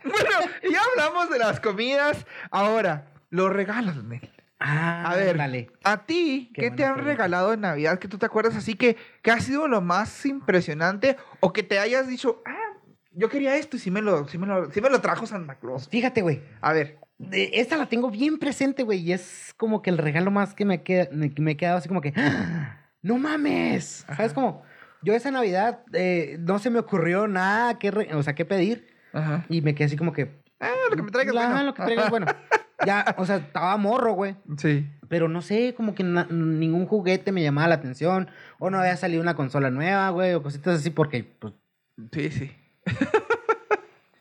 bueno, ya hablamos de las comidas. Ahora, los regalos, Nel. Ah, A ver, dale. a ti, Qué ¿qué, te han pregunta. regalado en Navidad que tú te acuerdas así que, que ha sido lo más impresionante o que te hayas dicho, ah, yo quería esto y sí me lo, sí me lo, sí me lo trajo Santa Claus? Fíjate, güey. A ver, Esta la tengo bien presente, güey. Y es como que el regalo más que me, queda, me, me he quedado así como que. ¡Ah! ¡No mames! ¿Sabes cómo? Yo esa Navidad eh, no se me ocurrió nada que, re- o sea, qué pedir. ajá. Y me quedé así como que. Ah, lo que me traigas, "Ah, bueno". lo que traigas, bueno. Ya, o sea, estaba morro, güey. Sí. Pero no sé, como que ningún juguete me llamaba la atención. O no había salido una consola nueva, güey. O cositas así porque, pues, Sí, sí.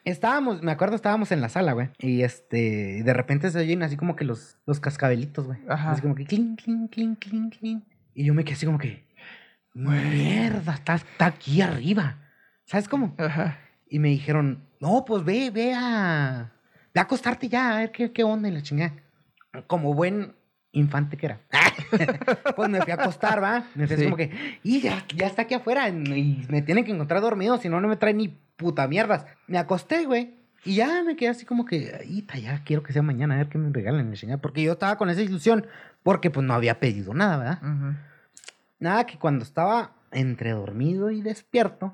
Estábamos, me acuerdo, estábamos en la sala, güey. Y este, de repente se oyen así como que los, los cascabelitos, güey. Ajá. Así como que clink, clink, clink, clink, clink. Y yo me quedé así como que, mierda, está, está aquí arriba. ¿Sabes cómo? Ajá. Y me dijeron, no, pues ve, ve a, ve a acostarte ya, a ver qué, qué onda y la chingada. Como buen infante que era. pues me fui a acostar, ¿va? Me fui así Sí. como que, y ya, ya está aquí afuera y me tienen que encontrar dormido, si no, no me trae ni puta mierdas. Me acosté, güey. Y ya me quedé así como que, "Ay, ta, ya quiero que sea mañana, a ver qué me regalan, la chingada. Porque yo estaba con esa ilusión, porque pues no había pedido nada, ¿verdad? Nada, que cuando estaba entre dormido y despierto,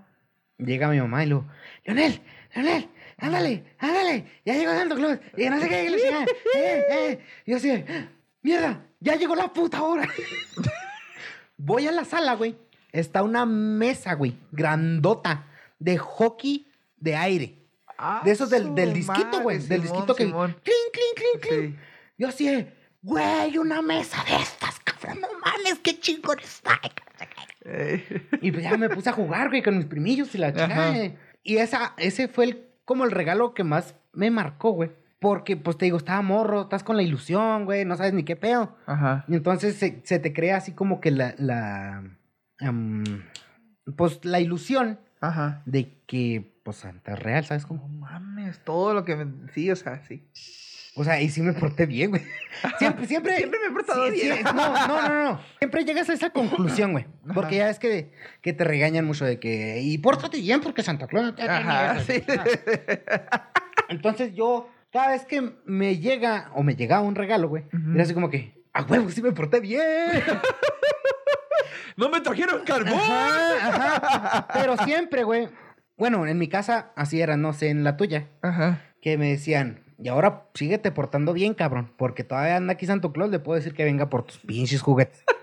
llega mi mamá y lo, Leonel, Leonel, ándale, ándale, ya llegó Santo Claus, y no sé qué, eh, eh. Y yo así, mierda, ya llegó la puta hora. Voy a la sala, güey, está una mesa, güey, grandota, de hockey de aire. De esos del, del Ah, disquito, güey, del disquito que, Simón. clink, clink, clink, clink. Sí. Yo así, güey, una mesa de estas, cabrón, no mames, qué chingón está. Eh, Y pues ya me puse a jugar, güey, con mis primillos y la chingada. eh. Y esa, ese fue el, como el regalo que más me marcó, güey. Porque, pues te digo, estaba morro, estás con la ilusión, güey, no sabes ni qué pedo. Ajá. Y entonces se, se te crea así como que la, la, pues la ilusión Ajá. de que, pues Santa es real, ¿sabes No cómo? mames, todo lo que me... Sí, o sea, sí. O sea, y sí me porté bien, güey. Siempre, siempre. Siempre me he portado sí, sí, bien. no, no, no, no. Siempre llegas a esa conclusión, güey. Porque ya es que, que te regañan mucho de que. Y pórtate bien porque Santa Claus no te Ajá, mierda". sí. Entonces yo, cada vez que me llega o me llegaba un regalo, güey, Ujú. era así como que, a huevo, sí me porté bien. ¡No me trajeron carbón! Ajá, ajá. Pero siempre, güey. Bueno, en mi casa así era, no sé, en la tuya. Ajá. Que me decían, y ahora síguete portando bien, cabrón. Porque todavía anda aquí Santo Claus, le puedo decir que venga por tus pinches juguetes.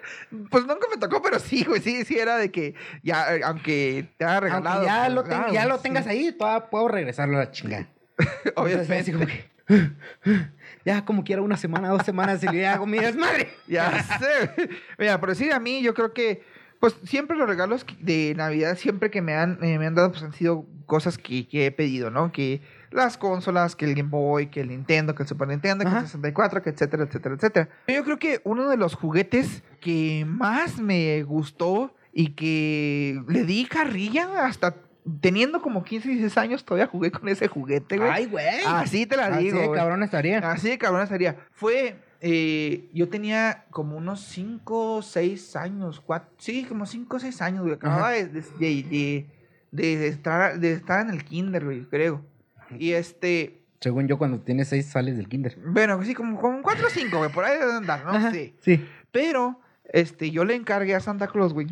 Pues nunca me tocó, pero sí, güey, sí, sí era de que ya, eh, aunque te haya regalado. Aunque ya, pues, lo, ten- ah, ya lo sí. tengas ahí, todavía puedo regresarlo a la chingada. Entonces, Obviamente. así como que, ya como quiera una semana, dos semanas, y le hago mi desmadre. Ya sé. Mira, pero sí, a mí yo creo que, pues siempre los regalos de Navidad, siempre que me han, eh, me han dado, pues han sido cosas que, que he pedido, ¿no? Que las consolas, que el Game Boy, que el Nintendo, que el Super Nintendo, que el 64, que etcétera, etcétera, etcétera. Yo creo que uno de los juguetes que más me gustó y que le di carrilla hasta teniendo como 15, 16 años, todavía jugué con ese juguete, güey. Ay, güey. Así te la Así digo, de güey. cabrón estaría. Así de cabrón estaría. Fue, eh, yo tenía como unos 5, 6 años, cuatro, sí, como 5 o 6 años, güey. Acababa de, de, de- de- de estar, de estar en el kinder, güey, creo. Y este, Según yo, cuando tienes seis sales del kinder. bueno, sí, como, como 4 o 5, güey, por ahí deben andar, ¿no? Ajá, Sí. Sí. Pero, este, yo le encargué a Santa Claus, güey,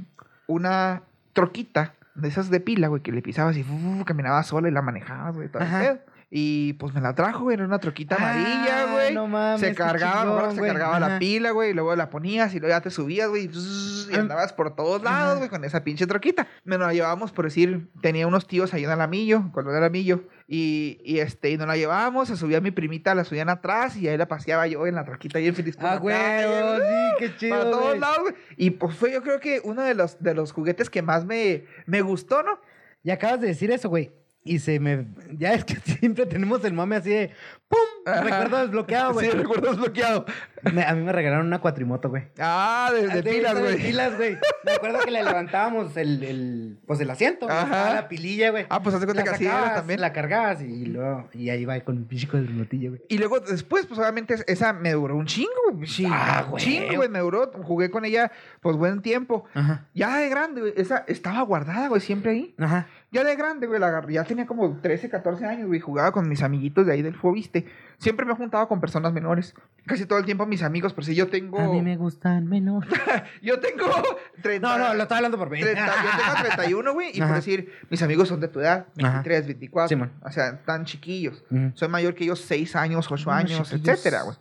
una troquita de esas de pila, güey, que le pisabas y uf, caminaba sola y la manejabas, güey, todo el Ajá. pedo. Y pues me la trajo, güey, era una troquita Ah, amarilla, güey. no mames, se cargaba, se cargaba la pila, güey, y luego la ponías y luego ya te subías, güey, y andabas por todos lados, ajá. güey, con esa pinche troquita. Me la llevábamos, por decir, tenía unos tíos ahí en Alamillo, cuando era Alamillo, y, y este, y nos la llevábamos, se subía mi primita, la subían atrás, y ahí la paseaba yo en la troquita bien feliz por Ah, güey. calle, Sí, qué chido. para todos güey. lados, güey. Y pues fue yo creo que uno de los, de los juguetes que más me, me gustó, ¿no? Y acabas de decir eso, güey. Y se me. Ya es que siempre tenemos el mame así de. ¡Pum! Ajá. Recuerdo desbloqueado, güey. Sí, recuerdo desbloqueado. Me- a mí me regalaron una cuatrimoto, güey. Ah, de, de Ah, pilas, de güey. pilas, güey. Me acuerdo que le levantábamos el, el, pues el asiento. Ajá. la pililla, güey. Ah, pues haz de cuenta La que así era también. La cargabas y luego, y ahí va con un pinche de motilla, güey. Y luego después, pues obviamente esa me duró un chingo, güey. Sí, Ah, un güey. chingo, güey. Me duró, jugué con ella, pues buen tiempo. Ajá. Ya de grande, güey. Esa estaba guardada, güey, siempre ahí. Ajá. Ya de grande, güey, la agarré. Ya tenía como 13, 14 años, güey. Jugaba con mis amiguitos de ahí del Fobiste. Siempre me he juntado con personas menores. Casi todo el tiempo mis amigos, por si yo tengo. A mí me gustan menos. Yo tengo 30. No, no, lo estaba hablando por mí. 30, yo tengo 31, güey, y por Ajá. decir, mis amigos son de tu edad, Ajá. 23, 24, Simón. o sea, tan chiquillos. Ujú. Soy mayor que ellos 6 años, 8 Unos años, chiquillos. etcétera, güey.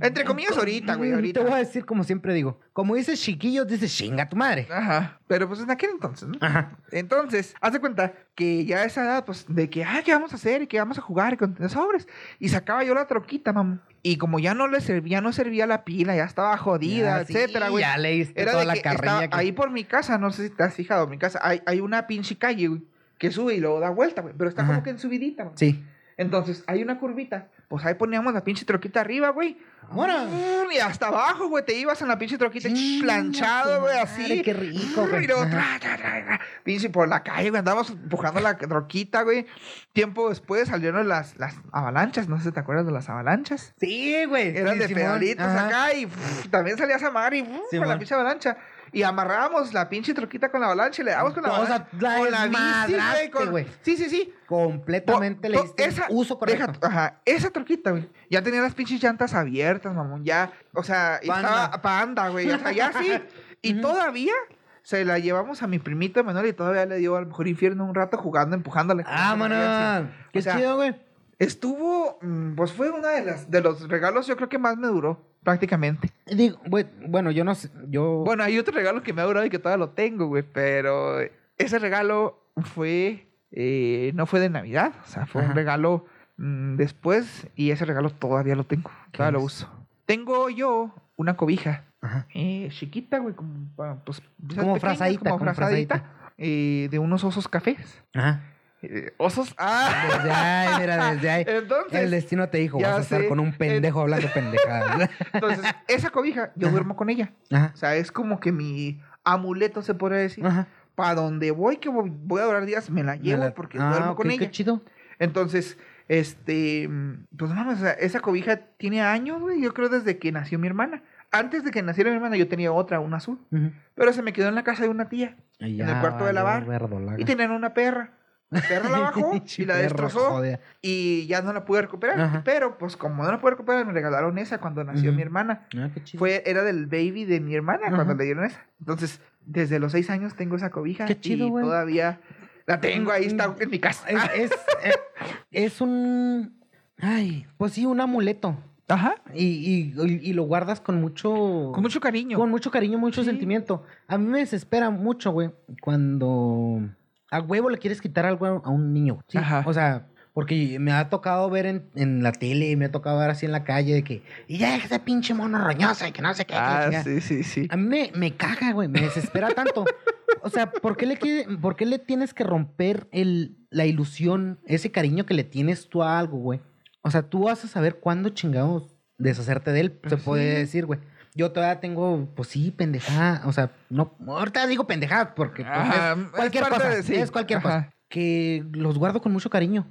Entre comillas ahorita, güey, Mm, ahorita. Te voy a decir como siempre digo. Como dices chiquillos, dices chinga tu madre. Ajá, pero pues en aquel entonces, ¿no? Ajá. Entonces, haz de cuenta que ya a esa edad, pues, de que, ah, ¿qué vamos a hacer? Y que vamos a jugar y con sobres. Y sacaba yo la troquita, mamá. Y como ya no le servía, no servía la pila, ya estaba jodida, Ya, etcétera, güey. Ya leíste Era toda de la que carrilla. que- ahí por mi casa, no sé si te has fijado, mi casa, hay, hay una pinche calle, güey, que sube y luego da vuelta, güey, pero está Ajá. como que en subidita, güey. Sí. Entonces, hay una curvita, pues ahí poníamos la pinche troquita arriba, güey. Ahora. Mm, Y hasta abajo, güey, te ibas en la pinche troquita Chinga planchado, güey, así. qué rico, Mm, güey. Y luego, tra, tra, tra, pinche por la calle, güey, andábamos empujando la troquita, güey. Tiempo después salieron las, las avalanchas, no sé si te acuerdas de las avalanchas. Sí, güey. Eran sí, de Simón. pedalitos Ajá. acá y pff, también salías a mar y pff, con la pinche avalancha. Y amarrábamos la pinche troquita con la avalancha y le dábamos con la avalancha. la con la bici, güey. con-. Sí, sí, sí. Completamente le diste esa- uso correcto. deja- ajá, esa troquita, güey. Ya tenía las pinches llantas abiertas, mamón. Ya, o sea, y Panda. estaba panda, güey. O sea, ya sí. Y todavía se la llevamos a mi primito menor y todavía le dio al mejor infierno un rato jugando, empujándole. Ah, emergencia. Qué O sea, chido, güey. Estuvo, mm, pues fue uno de, las, de los regalos, yo creo que más me duró, prácticamente. Digo, bueno, yo no sé. Yo. Bueno, hay otro regalo que me ha durado y que todavía lo tengo, güey, pero ese regalo fue, eh, no fue de Navidad, o sea, fue Ajá. un regalo mm, después y ese regalo todavía lo tengo, ¿Qué todavía lo uso. Tengo yo una cobija Ajá. eh, chiquita, güey, como, pues, Como frazadita, como como frazadita, eh, de unos osos cafés. Ajá. Eh, osos, ah, Desde ahí, mira, desde ahí. entonces... El destino te dijo, vas a estar sé, con un pendejo hablando pendejadas. Entonces, esa cobija, yo Ajá. duermo con ella. Ajá. O sea, es como que mi amuleto, se podría decir. Para donde voy, que voy a durar días, me la llevo Me la- porque Ah, duermo con Qué ella. chido. Entonces, este, pues vamos, esa cobija tiene años, güey, yo creo desde que nació mi hermana. Antes de que naciera mi hermana, yo tenía otra, una azul. Pero se me quedó en la casa de una tía. En el cuarto de lavar. Y tenían una perra. La perra la bajó y la perro, destrozó. joder. Y ya no la pude recuperar. Ajá. Pero, pues, como no la pude recuperar, me regalaron esa cuando nació mi hermana. Ah, qué chido. Fue, era del baby de mi hermana cuando le dieron esa. Entonces, Desde los seis años tengo esa cobija. Qué chido, y todavía la tengo, ahí está en mi casa. Es, es, eh, es un. Ay, pues sí, un amuleto. Ajá. Y, y- y lo guardas con mucho. Con mucho cariño. Con mucho cariño, mucho Sí. sentimiento. A mí me desespera mucho, güey, cuando a huevo le quieres quitar algo a un niño. ¿sí? Ajá. O sea, porque me ha tocado ver en, en la tele, me ha tocado ver así en la calle de que, y ya ese pinche mono roñoso y que no sé qué. Ah, chingada". sí, sí, sí. A mí me, me caga, güey, me desespera tanto. O sea, ¿por qué, le quiere- ¿por qué le tienes que romper el, la ilusión, ese cariño que le tienes tú a algo, güey? O sea, tú vas a saber cuándo chingados deshacerte de él, se Pues puede decir, güey. Yo todavía tengo, pues sí, pendejada. O sea, no, ahorita digo pendejada porque pues, Ajá, es es cualquier parte cosa. de- sí, Es cualquier ajá. cosa. Que los guardo con mucho cariño.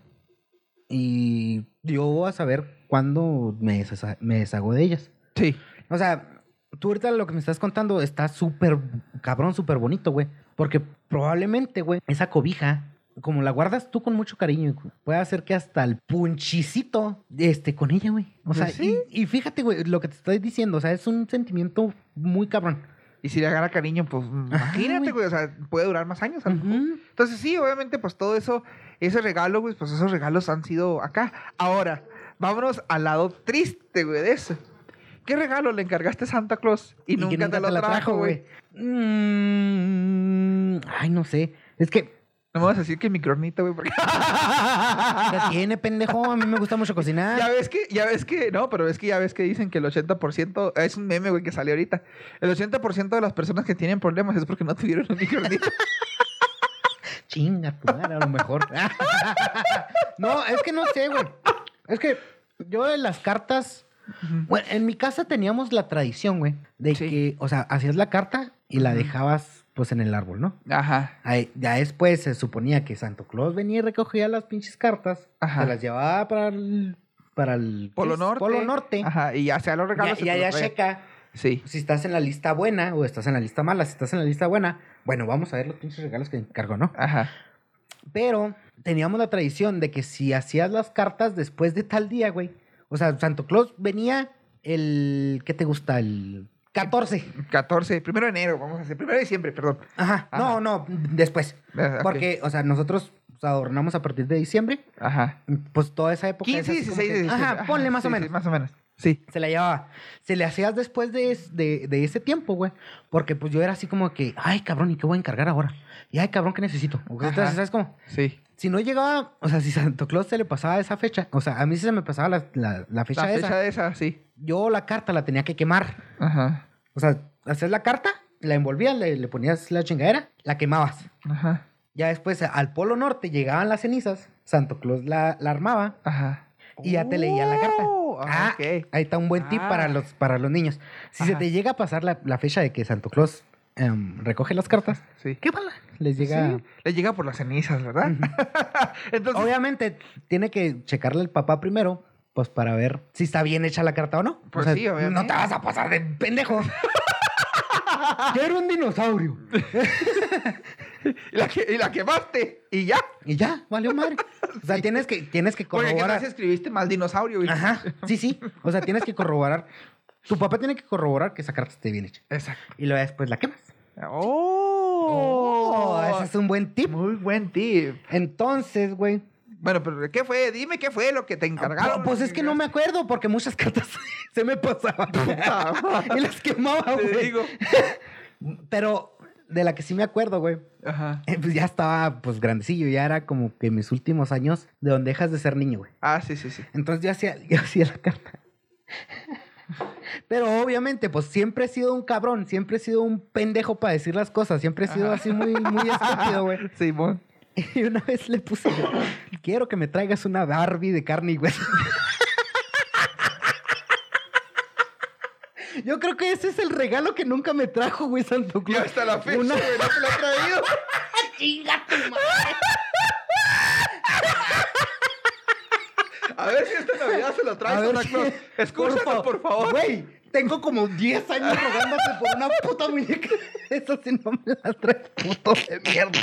Y yo voy a saber cuándo me, deshaza- me deshago de ellas. Sí. O sea, tú ahorita lo que me estás contando está súper cabrón, súper bonito, güey. Porque probablemente, güey, esa cobija, como la guardas tú con mucho cariño, puede hacer que hasta el punchicito esté con ella, güey. O sea, Pues sí. y, y fíjate, güey, lo que te estoy diciendo, o sea, es un sentimiento muy cabrón. Y si le agarra cariño, pues imagínate, güey. O sea, puede durar más años. a lo mejor. Ujú. Entonces, sí, obviamente, pues todo eso, ese regalo, güey, pues esos regalos han sido acá. Ahora, vámonos al lado triste, güey, de eso. ¿Qué regalo le encargaste a Santa Claus y, que nunca, te lo trajo, güey? Mm, ay, no sé. Es que No me vas a decir que micronita, güey, porque... ya tiene, pendejo. A mí me gusta mucho cocinar. Ya ves que, ya ves que, no, pero es que ya ves que dicen que el 80%, es un meme, güey, que salió ahorita. El 80% de las personas que tienen problemas es porque no tuvieron un micronita. Chinga tu madre, a lo mejor. no, es que no sé, güey. Es que yo de las cartas. Bueno, en mi casa teníamos la tradición, güey, de Sí. que, o sea, hacías la carta y la dejabas, pues, en el árbol, ¿no? Ajá. Ahí- ya después se suponía que Santo Claus venía y recogía las pinches cartas, Ajá. se las llevaba para el, para el ¿qué Polo es? Norte. Polo Norte. Ajá, y ya sea los regalos. ya, los trae. checa Sí. si estás en la lista buena o estás en la lista mala. Si estás en la lista buena, bueno, vamos a ver los pinches regalos que encargo, ¿no? Ajá. Pero teníamos la tradición de que si hacías las cartas después de tal día, güey. O sea, Santo Claus venía el. ¿Qué te gusta? El 14. 14, primero de enero, vamos a hacer. Primero de diciembre, perdón. Ajá. Ajá. No, no, después. Ah. Porque, o sea, nosotros adornamos a partir de diciembre. Ajá. Pues toda esa época. 15 es así 16 como de diciembre. Ajá, ponle más sí, o sí, menos. más o menos. Sí. Se la llevaba. Se le hacías después de, es- de, de ese tiempo, güey. Porque pues yo era así como que, ay, cabrón, ¿y qué voy a encargar ahora? Y ay, cabrón, ¿qué necesito? Ajá. ¿Sabes cómo? Sí. Si no llegaba, o sea, si Santo Claus se le pasaba esa fecha, o sea, a mí sí se me pasaba la, la- la fecha, La esa, fecha de esa, sí. yo la carta la tenía que quemar. Ajá. O sea, hacías la carta, la envolvías, le, le ponías la chingadera, la quemabas. Ajá. Ya después al Polo Norte llegaban las cenizas, Santo Claus la, la armaba Ajá. y ya te leía la carta. Oh, Ah, ok. ahí está un buen tip Ah. para los, para los niños. Si se Ajá. te llega a pasar la, la fecha de que Santo Claus em, recoge las cartas, Sí. ¿qué pasa? Les llega... Sí, le llega por las cenizas, ¿verdad? Entonces, Obviamente, tiene que checarle el papá primero, pues para ver si está bien hecha la carta o no. O Pues sea, sí, obviamente. No te vas a pasar de pendejo. Quiero un dinosaurio. y la, que, y la quemaste y ya. Y ya, valió madre. O sea, tienes que, tienes que Porque corroborar. si escribiste mal dinosaurio. Ajá, sí, sí. O sea, tienes que corroborar. Tu papá tiene que corroborar que esa carta esté bien hecha. Exacto. Y luego después la quemas. Oh, ese es un buen tip. muy buen tip. Entonces, güey. Bueno, pero ¿qué fue? Dime qué fue lo que te encargaron. Pues es que no me acuerdo porque muchas cartas se me pasaban. y las quemaba, Te güey. digo. Pero de la que sí me acuerdo, güey. Ajá. eh, Pues ya estaba, pues, grandecillo. Ya era como que mis últimos años de donde dejas de ser niño, güey. Ah, sí, sí, sí. Entonces yo hacía, yo hacía la carta. Pero obviamente, pues siempre he sido un cabrón, siempre he sido un pendejo para decir las cosas, siempre he sido así muy, muy estúpido, güey. Simón. Y una vez le puse, quiero que me traigas una Barbie de carne y hueso. Yo creo que ese es el regalo que nunca me trajo, güey, Santo Y Claus. hasta la fecha, Una- güey, no te lo ha traído. A ver si esta Navidad se lo trae A ver Santa si- Claus. Escúchanos, fa- por favor. Güey, tengo como 10 años rogándote por una puta muñeca. Eso sí no me la traes, puto de mierda.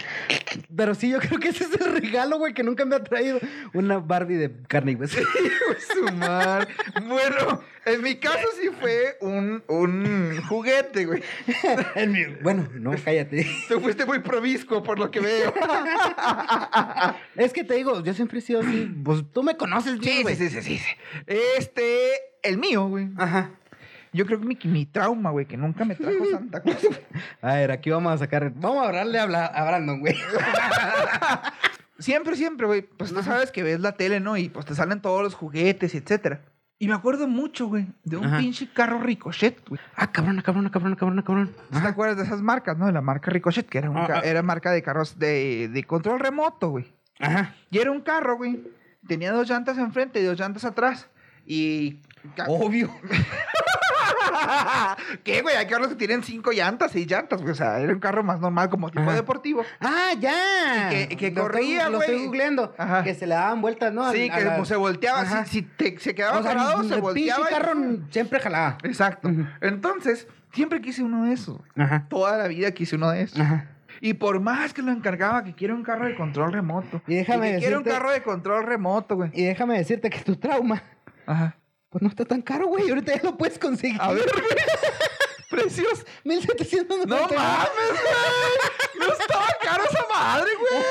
Pero sí, yo creo que ese es el regalo, güey, que nunca me ha traído. Una Barbie de carne y hueso. Hijo de su madre. Bueno, en mi caso sí fue un, un juguete, güey. El mío. Bueno, no, cállate. Tú fuiste muy promiscuo por lo que veo. es que te digo, yo siempre he sido así. Pues tú me conoces bien, Sí, güey. sí, sí, sí, sí. Este, el mío, güey. Ajá. Yo creo que mi, mi trauma, güey, que nunca me trajo Santa Claus. güey. A ver, aquí vamos a sacar. Vamos a hablarle a, Bla- a Brandon, güey. Siempre, siempre, güey. Pues tú sabes que ves la tele, ¿no? Y pues te salen todos los juguetes y etcétera. Y me acuerdo mucho, güey, de un Ajá. pinche carro Ricochet, güey. Ah, cabrón, cabrón, cabrón, cabrón, cabrón. ¿Sí ¿Te acuerdas de esas marcas, no? De la marca Ricochet, que era, un Ah, ca- ah. era marca de carros de, de control remoto, güey. Ajá. Y era un carro, güey. Tenía dos llantas enfrente y dos llantas atrás. Y... Obvio. ¿Qué, güey? Hay carros que tienen cinco llantas, seis llantas, güey. O sea, era un carro más normal como tipo Ajá. deportivo. Ah, ya. Y que- que Lo estoy- corría, Lo estoy güey. googleando. Ajá. Que se le daban vueltas, ¿no? Sí, A- a que la- se volteaba. Si, si te- se quedaba O sea, parado, el se volteaba. y- carro siempre jalaba. Exacto. Entonces, siempre quise uno de esos. Ajá. Toda la vida quise uno de esos. Ajá. Y por más que lo encargaba, que quiero un carro de control remoto. Y déjame que quiero un decirte- carro de control remoto, güey. Y déjame decirte que tu trauma, Ajá. Pues no está tan caro, güey. Ahorita ya lo puedes conseguir. A ver, güey. Precios. 1700 No mames, güey. No estaba caro esa madre, güey.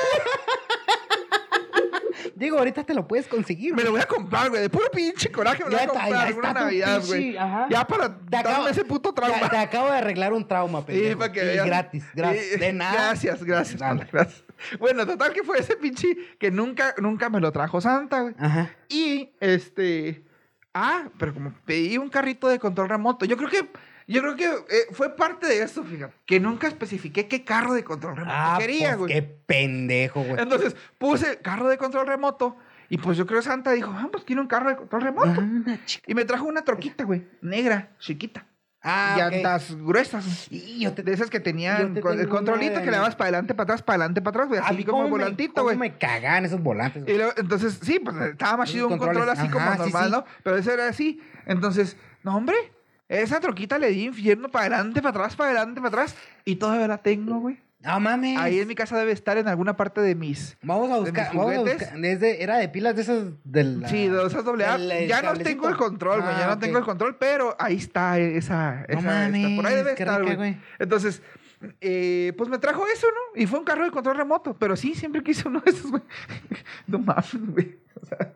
Digo, ahorita te lo puedes conseguir. Me lo voy a comprar, güey. De puro pinche coraje me lo voy a está, comprar ya alguna Navidad, güey. Ya para Te acabo- darme ese puto trauma. Te acabo de arreglar un trauma, pendejo. Sí, para que Y veas. gratis, gratis. Sí, De nada. Gracias, gracias, gracias. Bueno, total que fue ese pinche que nunca, nunca me lo trajo Santa, güey. Ajá. Y este. Ah, pero como pedí un carrito de control remoto. Yo creo que. Yo creo que eh, fue parte de esto, fíjate. Que nunca especifiqué qué carro de control remoto Ah, quería, pues güey. qué pendejo, güey. Entonces puse carro de control remoto. Y pues yo creo que Santa dijo, ah, pues quiero un carro de control remoto. Ah. Y me trajo una troquita, güey. Negra, chiquita. Ah, llantas gruesas. Y yo te De esas que tenían te el controlito una- que le dabas para adelante, para atrás, para adelante, para atrás, güey. Así mí como volantito, güey. me cagan esos volantes, güey. Entonces, sí, pues estaba más chido un control así como sí, normal, sí. ¿no? Pero ese era así. Entonces, no, hombre, esa troquita le di infierno para adelante, para atrás, para adelante, para atrás. Y todavía la tengo, güey. No mames. Ahí en mi casa debe estar en alguna parte de mis. Vamos a buscar, vamos a juguetes. buscar. Desde, era de pilas de esas del. Sí, de esas doble A. Ya no tengo el control, güey. ya Ah, no ok. tengo el control, pero ahí está esa. No esa mames, esta. Por ahí debe estar, güey. Entonces, eh, pues me trajo eso, ¿no? Y fue un carro de control remoto. Pero sí, siempre quise uno de esos, güey. no mames, güey. O sea,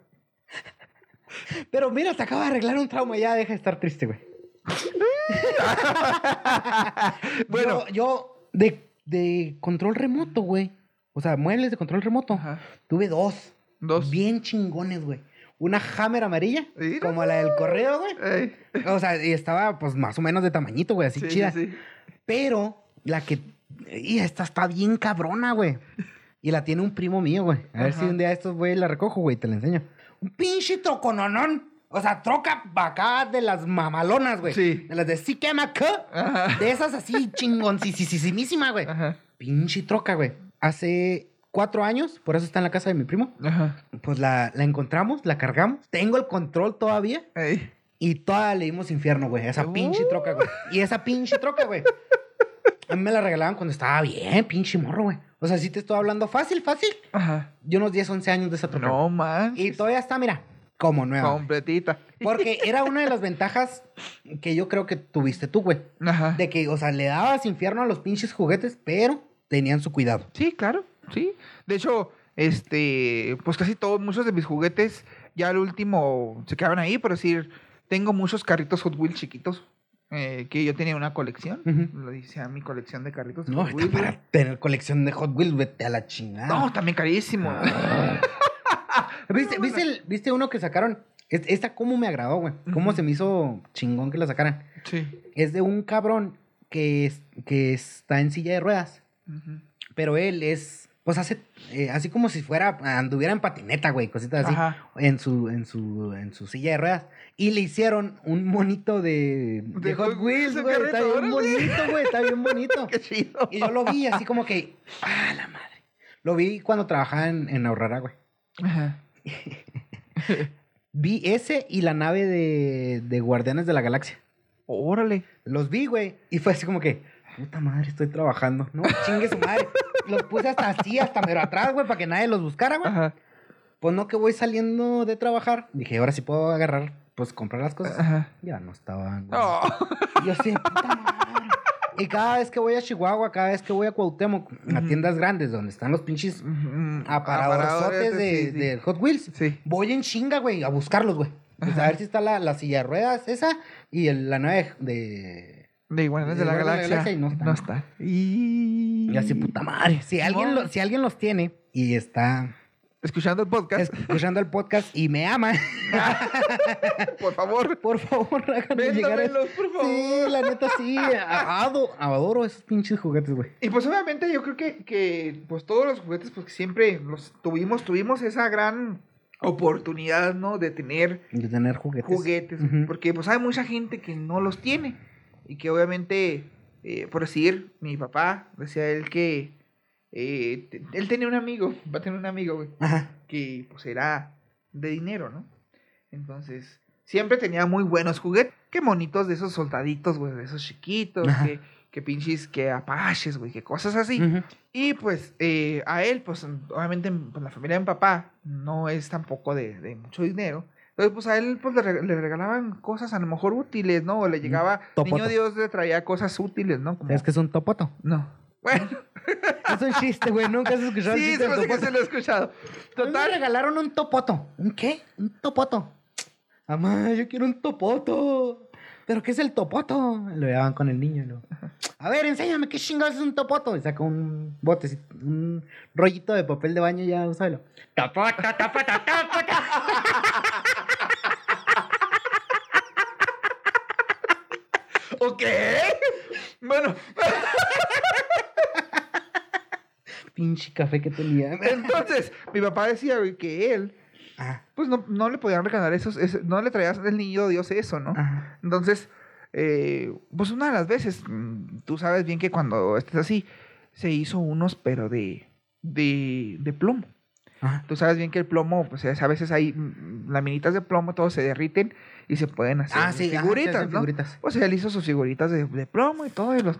Pero mira, te acabo de arreglar un trauma. Ya deja de estar triste, güey. bueno. Yo, yo de, de control remoto, güey. O sea, muebles de control remoto. Ajá. Tuve dos. Dos. Bien chingones, güey. Una Hammer amarilla, como la del correo, güey. Ey, O sea, y estaba pues más o menos de tamañito, güey, así sí, chida. sí. Pero la que. Y esta está bien cabrona, güey. Y la tiene un primo mío, güey. A ver si un día estos, güey, la recojo, güey, te la enseño. Un pinche trocononón. O sea, troca acá de las mamalonas, güey. Sí. De las de sí quema acá. Ajá. De esas así chingoncísimísima, güey. Ajá. Pinche troca, güey. Hace cuatro años, por eso está en la casa de mi primo. Ajá. Pues la, la encontramos, la cargamos. Tengo el control todavía. Ey. Y toda le dimos infierno, güey. Esa pinche Uh. troca, güey. Y esa pinche troca, güey. A mí me la regalaban cuando estaba bien, pinche morro, güey. O sea, sí te estoy hablando fácil, fácil. Ajá. Yo unos 10, 11 años de esa troca. No man. Y todavía está, mira, como nueva. Completita. Porque era una de las ventajas que yo creo que tuviste tú, güey. Ajá. De que, o sea, le dabas infierno a los pinches juguetes, pero tenían su cuidado. Sí, claro, sí. De hecho, este, pues casi todos, muchos de mis juguetes, ya al último se quedaban ahí, por decir, tengo muchos carritos Hot Wheels chiquitos, eh, que yo tenía una colección, lo dice a mi colección de carritos No, Hot Wheels. para tener colección de Hot Wheels, vete a la chingada. No, también carísimo. ¿Viste, viste, el- viste uno que sacaron? Es- Esta cómo me agradó, güey. Cómo Ujú. se me hizo chingón que la sacaran. sí. Es de un cabrón que, es- que está en silla de ruedas. Ujú. Pero él es, pues hace, eh, así como si fuera, anduviera en patineta, güey, cositas así. Ajá. En su, en su, en su silla de ruedas. Y le hicieron un monito de, de, De Hot Wheels, güey. Está bien bonito, güey. Está bien bonito. Qué chido. Y yo lo vi así como que, ah, la madre. Lo vi cuando trabajaba en, en Aurrera, güey. Ajá. Vi ese y la nave de, de Guardianes de la Galaxia. Órale. Los vi, güey. Y fue así como que, puta madre, estoy trabajando. No, chingue su madre. Los puse hasta así, hasta mero atrás, güey, para que nadie los buscara, güey. Ajá. Pues no que voy saliendo de trabajar. Dije, ahora sí puedo agarrar, pues comprar las cosas. Ajá. Ya no estaban. güey. Oh. Y yo así, puta madre. Y cada vez que voy a Chihuahua, cada vez que voy a Cuauhtémoc, a tiendas grandes donde están los pinches Mm, aparadorzotes aparadores, de, sí, sí. de Hot Wheels, Sí. voy en chinga, güey, a buscarlos, güey. Pues a ver si está la, la silla de ruedas esa y el- la nueva de- de... De de la de Guardianes de la Galaxia. Galaxia y no no está. está. Y... Y así, puta madre. Si alguien, lo- si alguien los tiene y está Escuchando el podcast, escuchando el podcast y me ama, por favor. por favor, háganme llegar a Véndamelos, por favor. Sí, la neta sí. a- ado- adoro esos pinches juguetes, güey. Y pues obviamente yo creo que, que pues todos los juguetes pues siempre los tuvimos, tuvimos esa gran oportunidad, ¿no? De tener De tener juguetes. juguetes, porque pues hay mucha gente que no los tiene y que obviamente, eh, por decir, mi papá decía él que eh, él tenía un amigo, va a tener un amigo, güey, que pues era de dinero, ¿no? Entonces, siempre tenía muy buenos juguetes, qué monitos de esos soldaditos, güey, de esos chiquitos, Ajá. que, que pinches, que apaches, güey, que cosas así. Y pues eh, a él, pues obviamente pues, la familia de mi papá no es tampoco de, de mucho dinero. Entonces, pues a él pues le, reg- le regalaban cosas a lo mejor útiles, ¿no? O le llegaba, topoto. niño Dios le traía cosas útiles, ¿no? Como, ¿Sabes que es un topoto? No. Bueno, Es un chiste, güey. Nunca has escuchado el sí, chiste se me del hace que se lo he escuchado. Mí Me Total. regalaron un topoto. ¿Un qué? Un topoto. Mamá, yo quiero un topoto. ¿Pero qué es el topoto? Lo llevaban con el niño. y lo- A ver, enséñame qué chingados es un topoto. Y saca un bote, un rollito de papel de baño ya, úsalo. Topoto, topoto, topoto. Ok. Bueno, Pinche café que tenía. entonces, mi papá decía que él, Ah, pues no, no le podían regalar esos, ese- no le traías del niño Dios eso, ¿no? ah. Entonces, eh, pues una de las veces, mm, tú sabes bien que cuando estés así, se hizo unos, pero de, de, de plomo. Tú sabes bien que el plomo, pues es- a veces hay mm, laminitas de plomo, todos se derriten y se pueden hacer Ah, sí, ajá, figuritas, hacen ¿no? figuritas. Pues él hizo sus figuritas de, de plomo y todo. Y, los,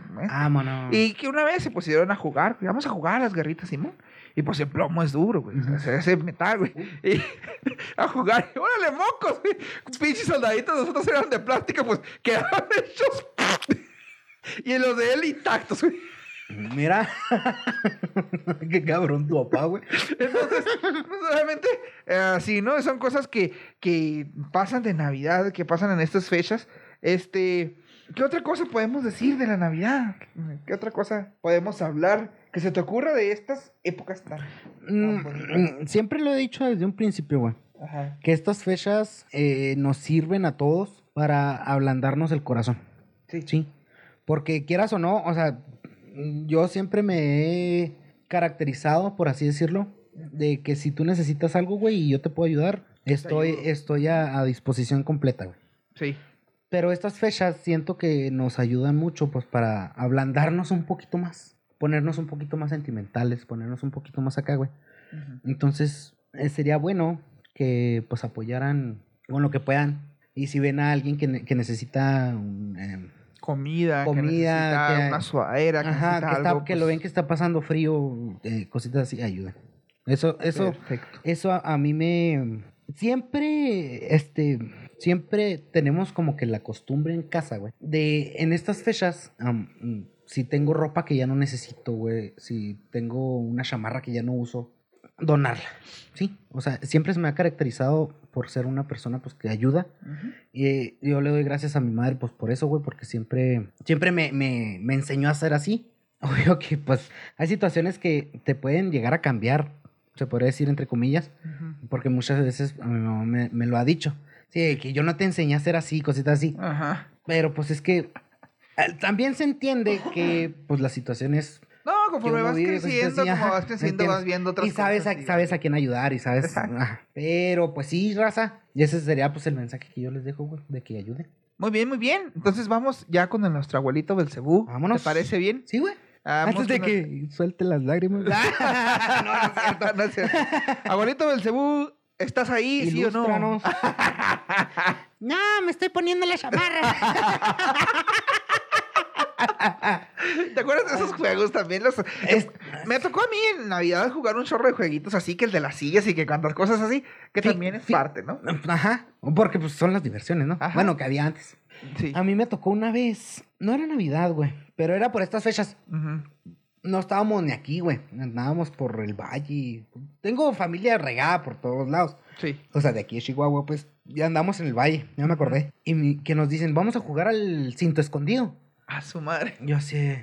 mono. y que una vez se pusieron a jugar, vamos a jugar a las guerritas, Simón. Y pues el plomo es duro, güey. o sea, se hace metal, güey. Y a jugar, y, órale, mocos, güey. Pinches soldaditos, nosotros eran de plástico, pues quedaron hechos. y los de él intactos, güey. Mira. qué cabrón tu papá, güey. Entonces, pues, obviamente, eh, así, ¿no? Son cosas que, que pasan de Navidad, que pasan en estas fechas. Este, ¿qué otra cosa podemos decir de la Navidad? ¿Qué otra cosa podemos hablar que se te ocurra de estas épocas tan, bonitas? Mm, Siempre lo he dicho desde un principio, güey. Ajá. Que estas fechas eh, nos sirven a todos para ablandarnos el corazón. Sí. Sí. Porque quieras o no, o sea, mm, yo siempre me he caracterizado, por así decirlo, de que si tú necesitas algo, güey, y yo te puedo ayudar, estoy, estoy a, a disposición completa, güey. Sí. Pero estas fechas siento que nos ayudan mucho, pues, para ablandarnos un poquito más. Ponernos un poquito más sentimentales, ponernos un poquito más acá, güey. Entonces, eh, sería bueno que, pues, apoyaran con lo que puedan. Y si ven a alguien que, que necesita un, em, Comida, Comida, que necesita que- una suadera, que Ajá, necesita que, está- algo, que lo pues, ven que está pasando frío, eh, cositas así, ayuda. Eso, eso, Perfecto. eso a, a mí me... Siempre, este, siempre tenemos como que la costumbre en casa, güey. De, en estas fechas, mm, si tengo ropa que ya no necesito, güey, si tengo una chamarra que ya no uso, donarla, ¿sí? O sea, siempre se me ha caracterizado por ser una persona, pues, que ayuda. Ujú. Y eh, yo le doy gracias a mi madre, pues por eso, güey, porque siempre, siempre me, me, me enseñó a ser así. Obvio que, pues, hay situaciones que te pueden llegar a cambiar, se podría decir entre comillas, Ujú. porque muchas veces a mi mamá me, me lo ha dicho. Sí, que yo no te enseñé a ser así, cositas así. Ajá. Pero pues es que también se entiende que, pues, las situaciones conforme vas vive, cositas creciendo, así, como ajá, vas ¿me creciendo, vas viendo otras y sabes cosas. a, y- sabes a quién ayudar y sabes. Pero pues sí, raza. Y ese sería pues el mensaje que yo les dejo, güey, de que ayuden. Muy bien, muy bien. Entonces vamos ya con el- nuestro abuelito Belcebú. Vámonos. ¿Te parece bien? Sí, güey. Vamos Antes de que suelte las lágrimas. no, no es cierto, no es cierto. Abuelito Belcebú, ¿estás ahí, sí o no? No, me estoy poniendo la chamarra. ¿Te acuerdas de esos juegos también? Los, Es- Me tocó a mí en Navidad jugar un chorro de jueguitos así, que el de las sillas y que cuantas cosas así, que también es parte, ¿no? Ajá. Porque pues son las diversiones, ¿no? Ajá. Bueno, que había antes. Sí. A mí me tocó una vez. No era Navidad, güey. Pero era por estas fechas. No estábamos ni aquí, güey. Andábamos por el valle. Tengo familia regada por todos lados. Sí. O sea, de aquí a Chihuahua, pues ya andamos en el valle. Ya me acordé. Y que nos dicen, vamos a jugar al cinto escondido. A su madre. Yo así.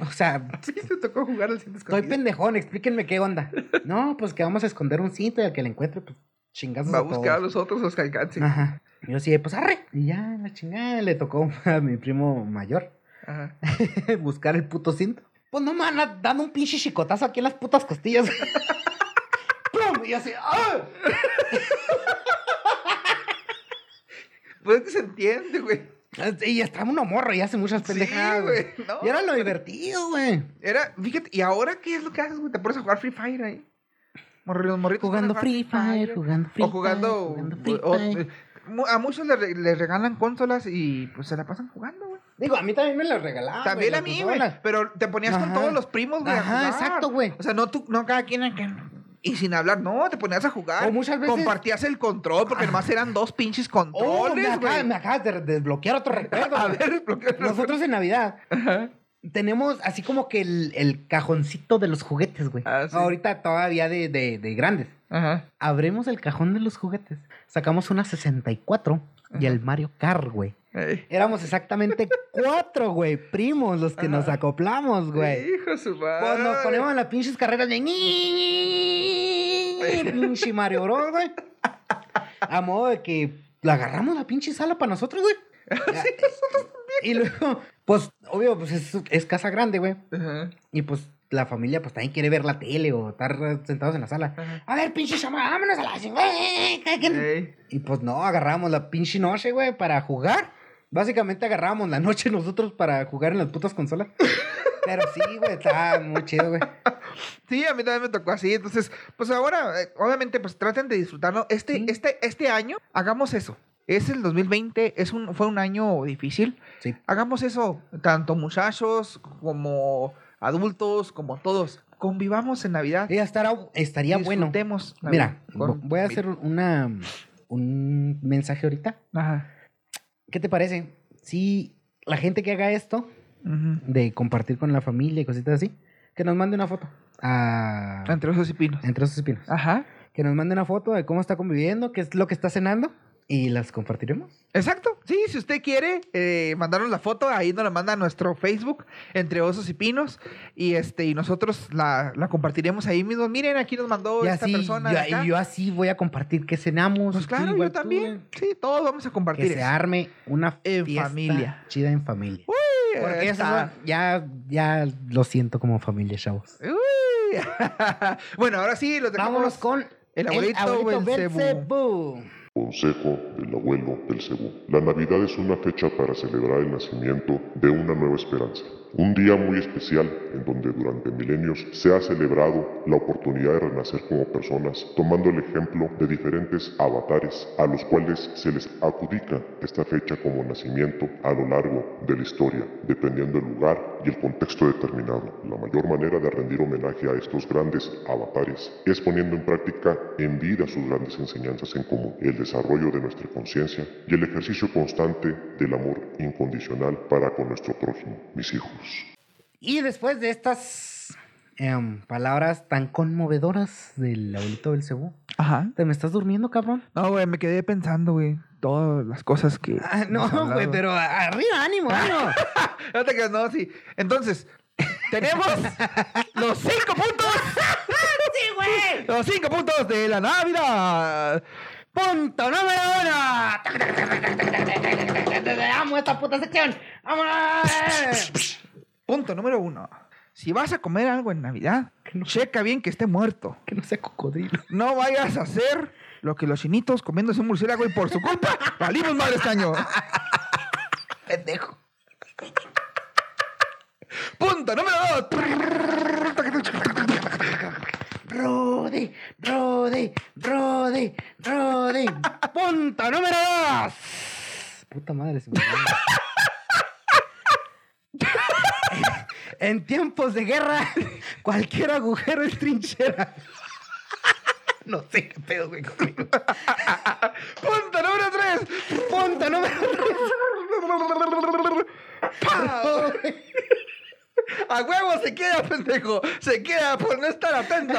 O sea, Sí, te tocó jugar al cinto estoy escondido. pendejón. Explíquenme qué onda. No, pues que vamos a esconder un cinto y al que le encuentre, pues chingazos Va a a todos. buscar a los otros los que alcancen. Ajá. Y yo así, pues arre. Y ya, la chingada, le tocó a mi primo mayor Ajá. buscar el puto cinto. Pues no me van dando un pinche chicotazo aquí en las putas costillas. ¡Pum! Y así, ¡ah! Pues es que se entiende, güey. Y estaba uno morro y hace muchas pendejadas. güey. güey. No, y era lo divertido, güey. Era, fíjate, ¿y ahora qué es lo que haces, güey? ¿Te pones a jugar Free Fire ahí? Morri- Los morritos Jugando Free Fire, jugando Free o jugando, Fire, jugando Free o- Fire. eh, mu- a muchos les, re- les regalan consolas y pues se la pasan jugando, güey. Digo, a mí también me lo regalaban. También a mí, las güey. Pero te ponías con todos los primos, güey. a Ajá, jugar. exacto, güey. O sea, no tú, no cada quien Y sin hablar, no, te ponías a jugar. O muchas veces- Compartías el control, porque nomás eran dos pinches Oh, me, controles, güey. me acabas de desbloquear otro recuerdo. a ver, bloquea- Nosotros en Navidad tenemos así como que el, el cajoncito de los juguetes, güey. Ah, sí. Ahorita todavía de, de, de grandes. Ajá. Abrimos el cajón de los juguetes. Sacamos una 64 y el Mario Kart, güey. Ey. Éramos exactamente cuatro, güey, primos los que nos acoplamos, güey. Hijo de su madre. Pues nos ponemos en las pinches carreras de pinche Mario Bros, güey. A modo de que le agarramos la pinche sala para nosotros, güey. Y luego, pues, obvio, pues es, es casa grande, güey. Ajá. Y pues la familia pues también quiere ver la tele o estar sentados en la sala. Ajá. A ver, pinche chama, vámonos a la chingada. Ey. Y pues no, agarramos la pinche noche, güey, para jugar. Básicamente agarramos la noche nosotros para jugar en las putas consolas. Pero sí, güey, está muy chido, güey. Sí, a mí también me tocó así. Entonces, pues ahora, eh, obviamente, pues traten de disfrutarlo. Este, Sí. este, este año, hagamos eso. Es el 2020, es un, fue un año difícil. Sí. Hagamos eso, tanto muchachos como adultos, como todos. Convivamos en Navidad. Y estará, estaría bueno. Disfrutemos Mira, Navidad con vo- voy a hacer una, un mensaje ahorita. Ajá. ¿Qué te parece? Si la gente que haga esto, de compartir con la familia y cositas así, que nos mande una foto. A... Entre osos y pinos. Entre esos espinos. Ajá. Que nos mande una foto de cómo está conviviendo, qué es lo que está cenando y las compartiremos. Exacto. Sí, si usted quiere eh, mandarnos la foto, ahí nos la manda a nuestro Facebook, entre osos y pinos, y este y nosotros la, la compartiremos ahí mismo. Miren, aquí nos mandó y esta así, persona. yo, de acá. y yo así voy a compartir qué cenamos. pues claro, yo también. Sí, todos vamos a compartir. Que se arme una En fiesta familia. chida en familia. Uy, Porque ya, ya lo siento como familia, chavos. Uy. bueno, ahora sí, los dejamos. Vámonos con el abuelito Belcebú. Belcebú. Consejo del abuelo Belcebú. La Navidad es una fecha para celebrar el nacimiento de una nueva esperanza. Un día muy especial en donde durante milenios se ha celebrado la oportunidad de renacer como personas, tomando el ejemplo de diferentes avatares a los cuales se les adjudica esta fecha como nacimiento a lo largo de la historia, dependiendo del lugar y el contexto determinado. La mayor manera de rendir homenaje a estos grandes avatares es poniendo en práctica en vida sus grandes enseñanzas en común, el desarrollo de nuestra conciencia y el ejercicio constante del amor incondicional para con nuestro prójimo, mis hijos. Y después de estas em, palabras tan conmovedoras del abuelito Belcebú, Ajá. ¿te me estás durmiendo, cabrón? No, güey, me quedé pensando, güey, todas las cosas que. Ah, no, güey, pero arriba, ánimo, ánimo. No te creas, no, sí. Entonces, tenemos los cinco puntos. ¡Sí, güey! Los cinco puntos de la Navidad. Punto número uno. Amo esta puta sección. ¡Vámonos! Punto número uno. Si vas a comer algo en Navidad, checa bien que esté muerto. Que no sea cocodrilo. No vayas a hacer lo que los chinitos comiéndose un murciélago y por su culpa valimos mal este año. Pendejo. Punto número dos. Rudy, Rudy, Rudy, Rudy. Punto número dos. Puta madre, se me. En tiempos de guerra, cualquier agujero es trinchera. No sé qué pedo, güey, conmigo. Punto número tres. Punto número tres. A huevo se queda, pendejo. Se queda por no estar atento.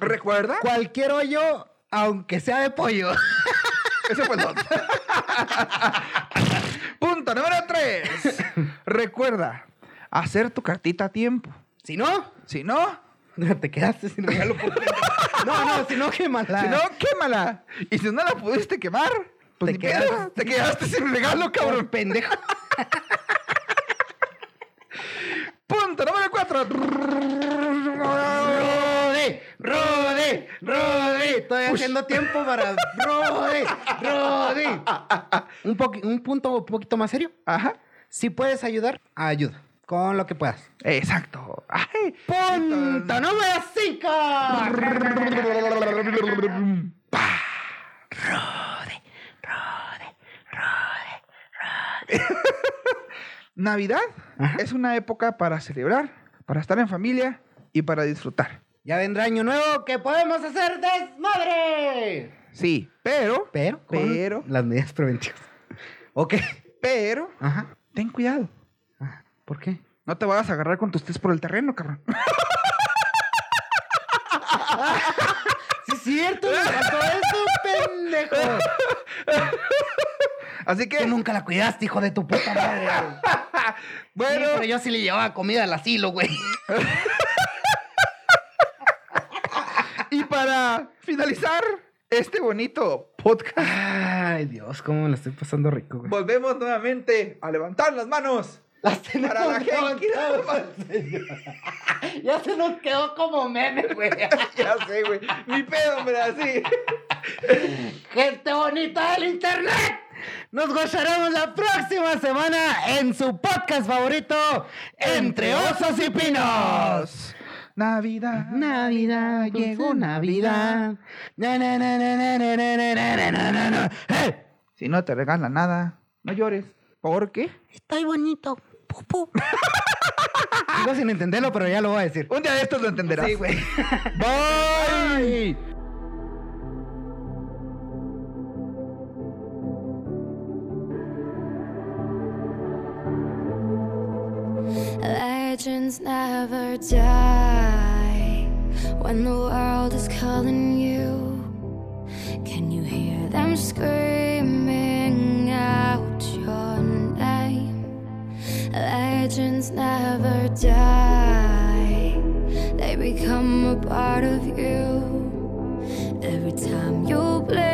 ¿Recuerda? Cualquier hoyo, aunque sea de pollo. Ese fue el dos. Punto número tres. Recuerda, hacer tu cartita a tiempo. Si no, Si no, te quedaste sin regalo por. No, no, si no, quémala. si no, quémala. Y si no la pudiste quemar, pues Te ni pedo, quedas- te quedaste sin regalo, cabrón. Pendejo. Punto número cuatro. Rode, rode, rode. Estoy haciendo tiempo para rode, rode. Un, un punto un poquito más serio. Ajá. Si puedes ayudar, ayuda. Con lo que puedas. Exacto. Ay. Punto número 5. Navidad es una época para celebrar, para estar en familia y para disfrutar. Ya vendrá año nuevo que podemos hacer desmadre. Sí, pero, Pero, pero, las medidas preventivas. Ok. pero, Ajá. Ten cuidado. Ajá. ¿Por qué? No te vayas a agarrar con tus test por el terreno, cabrón. Sí, es cierto, me faltó eso, pendejo. Así Que que, nunca la cuidaste, hijo de tu puta madre. bueno, Sí, pero yo sí le llevaba comida al asilo, güey. y para finalizar este bonito podcast, Ay, Dios, cómo me la estoy pasando rico, güey. volvemos nuevamente a levantar las manos. Las tenemos Para la gente. Ya se nos quedó como meme, güey. ya sé, güey. Mi pedo, hombre, así. Gente bonita del internet. Nos gozaremos la próxima semana en su podcast favorito, Entre Osos y Pinos. Navidad. Navidad, llegó Navidad. Na, na, na, na, na, na, na, na, na, na, na, na. ¡Eh! Si no te regalan nada, no llores. ¿Por qué? Estoy bonito. Pupu. Sigo sin entenderlo, pero ya lo voy a decir. Un día de estos lo entenderás. Sí, güey. Bye. Legends never die when the world is calling you. Can you hear them screaming out your name? Legends never die, they become a part of you. Every time you bleed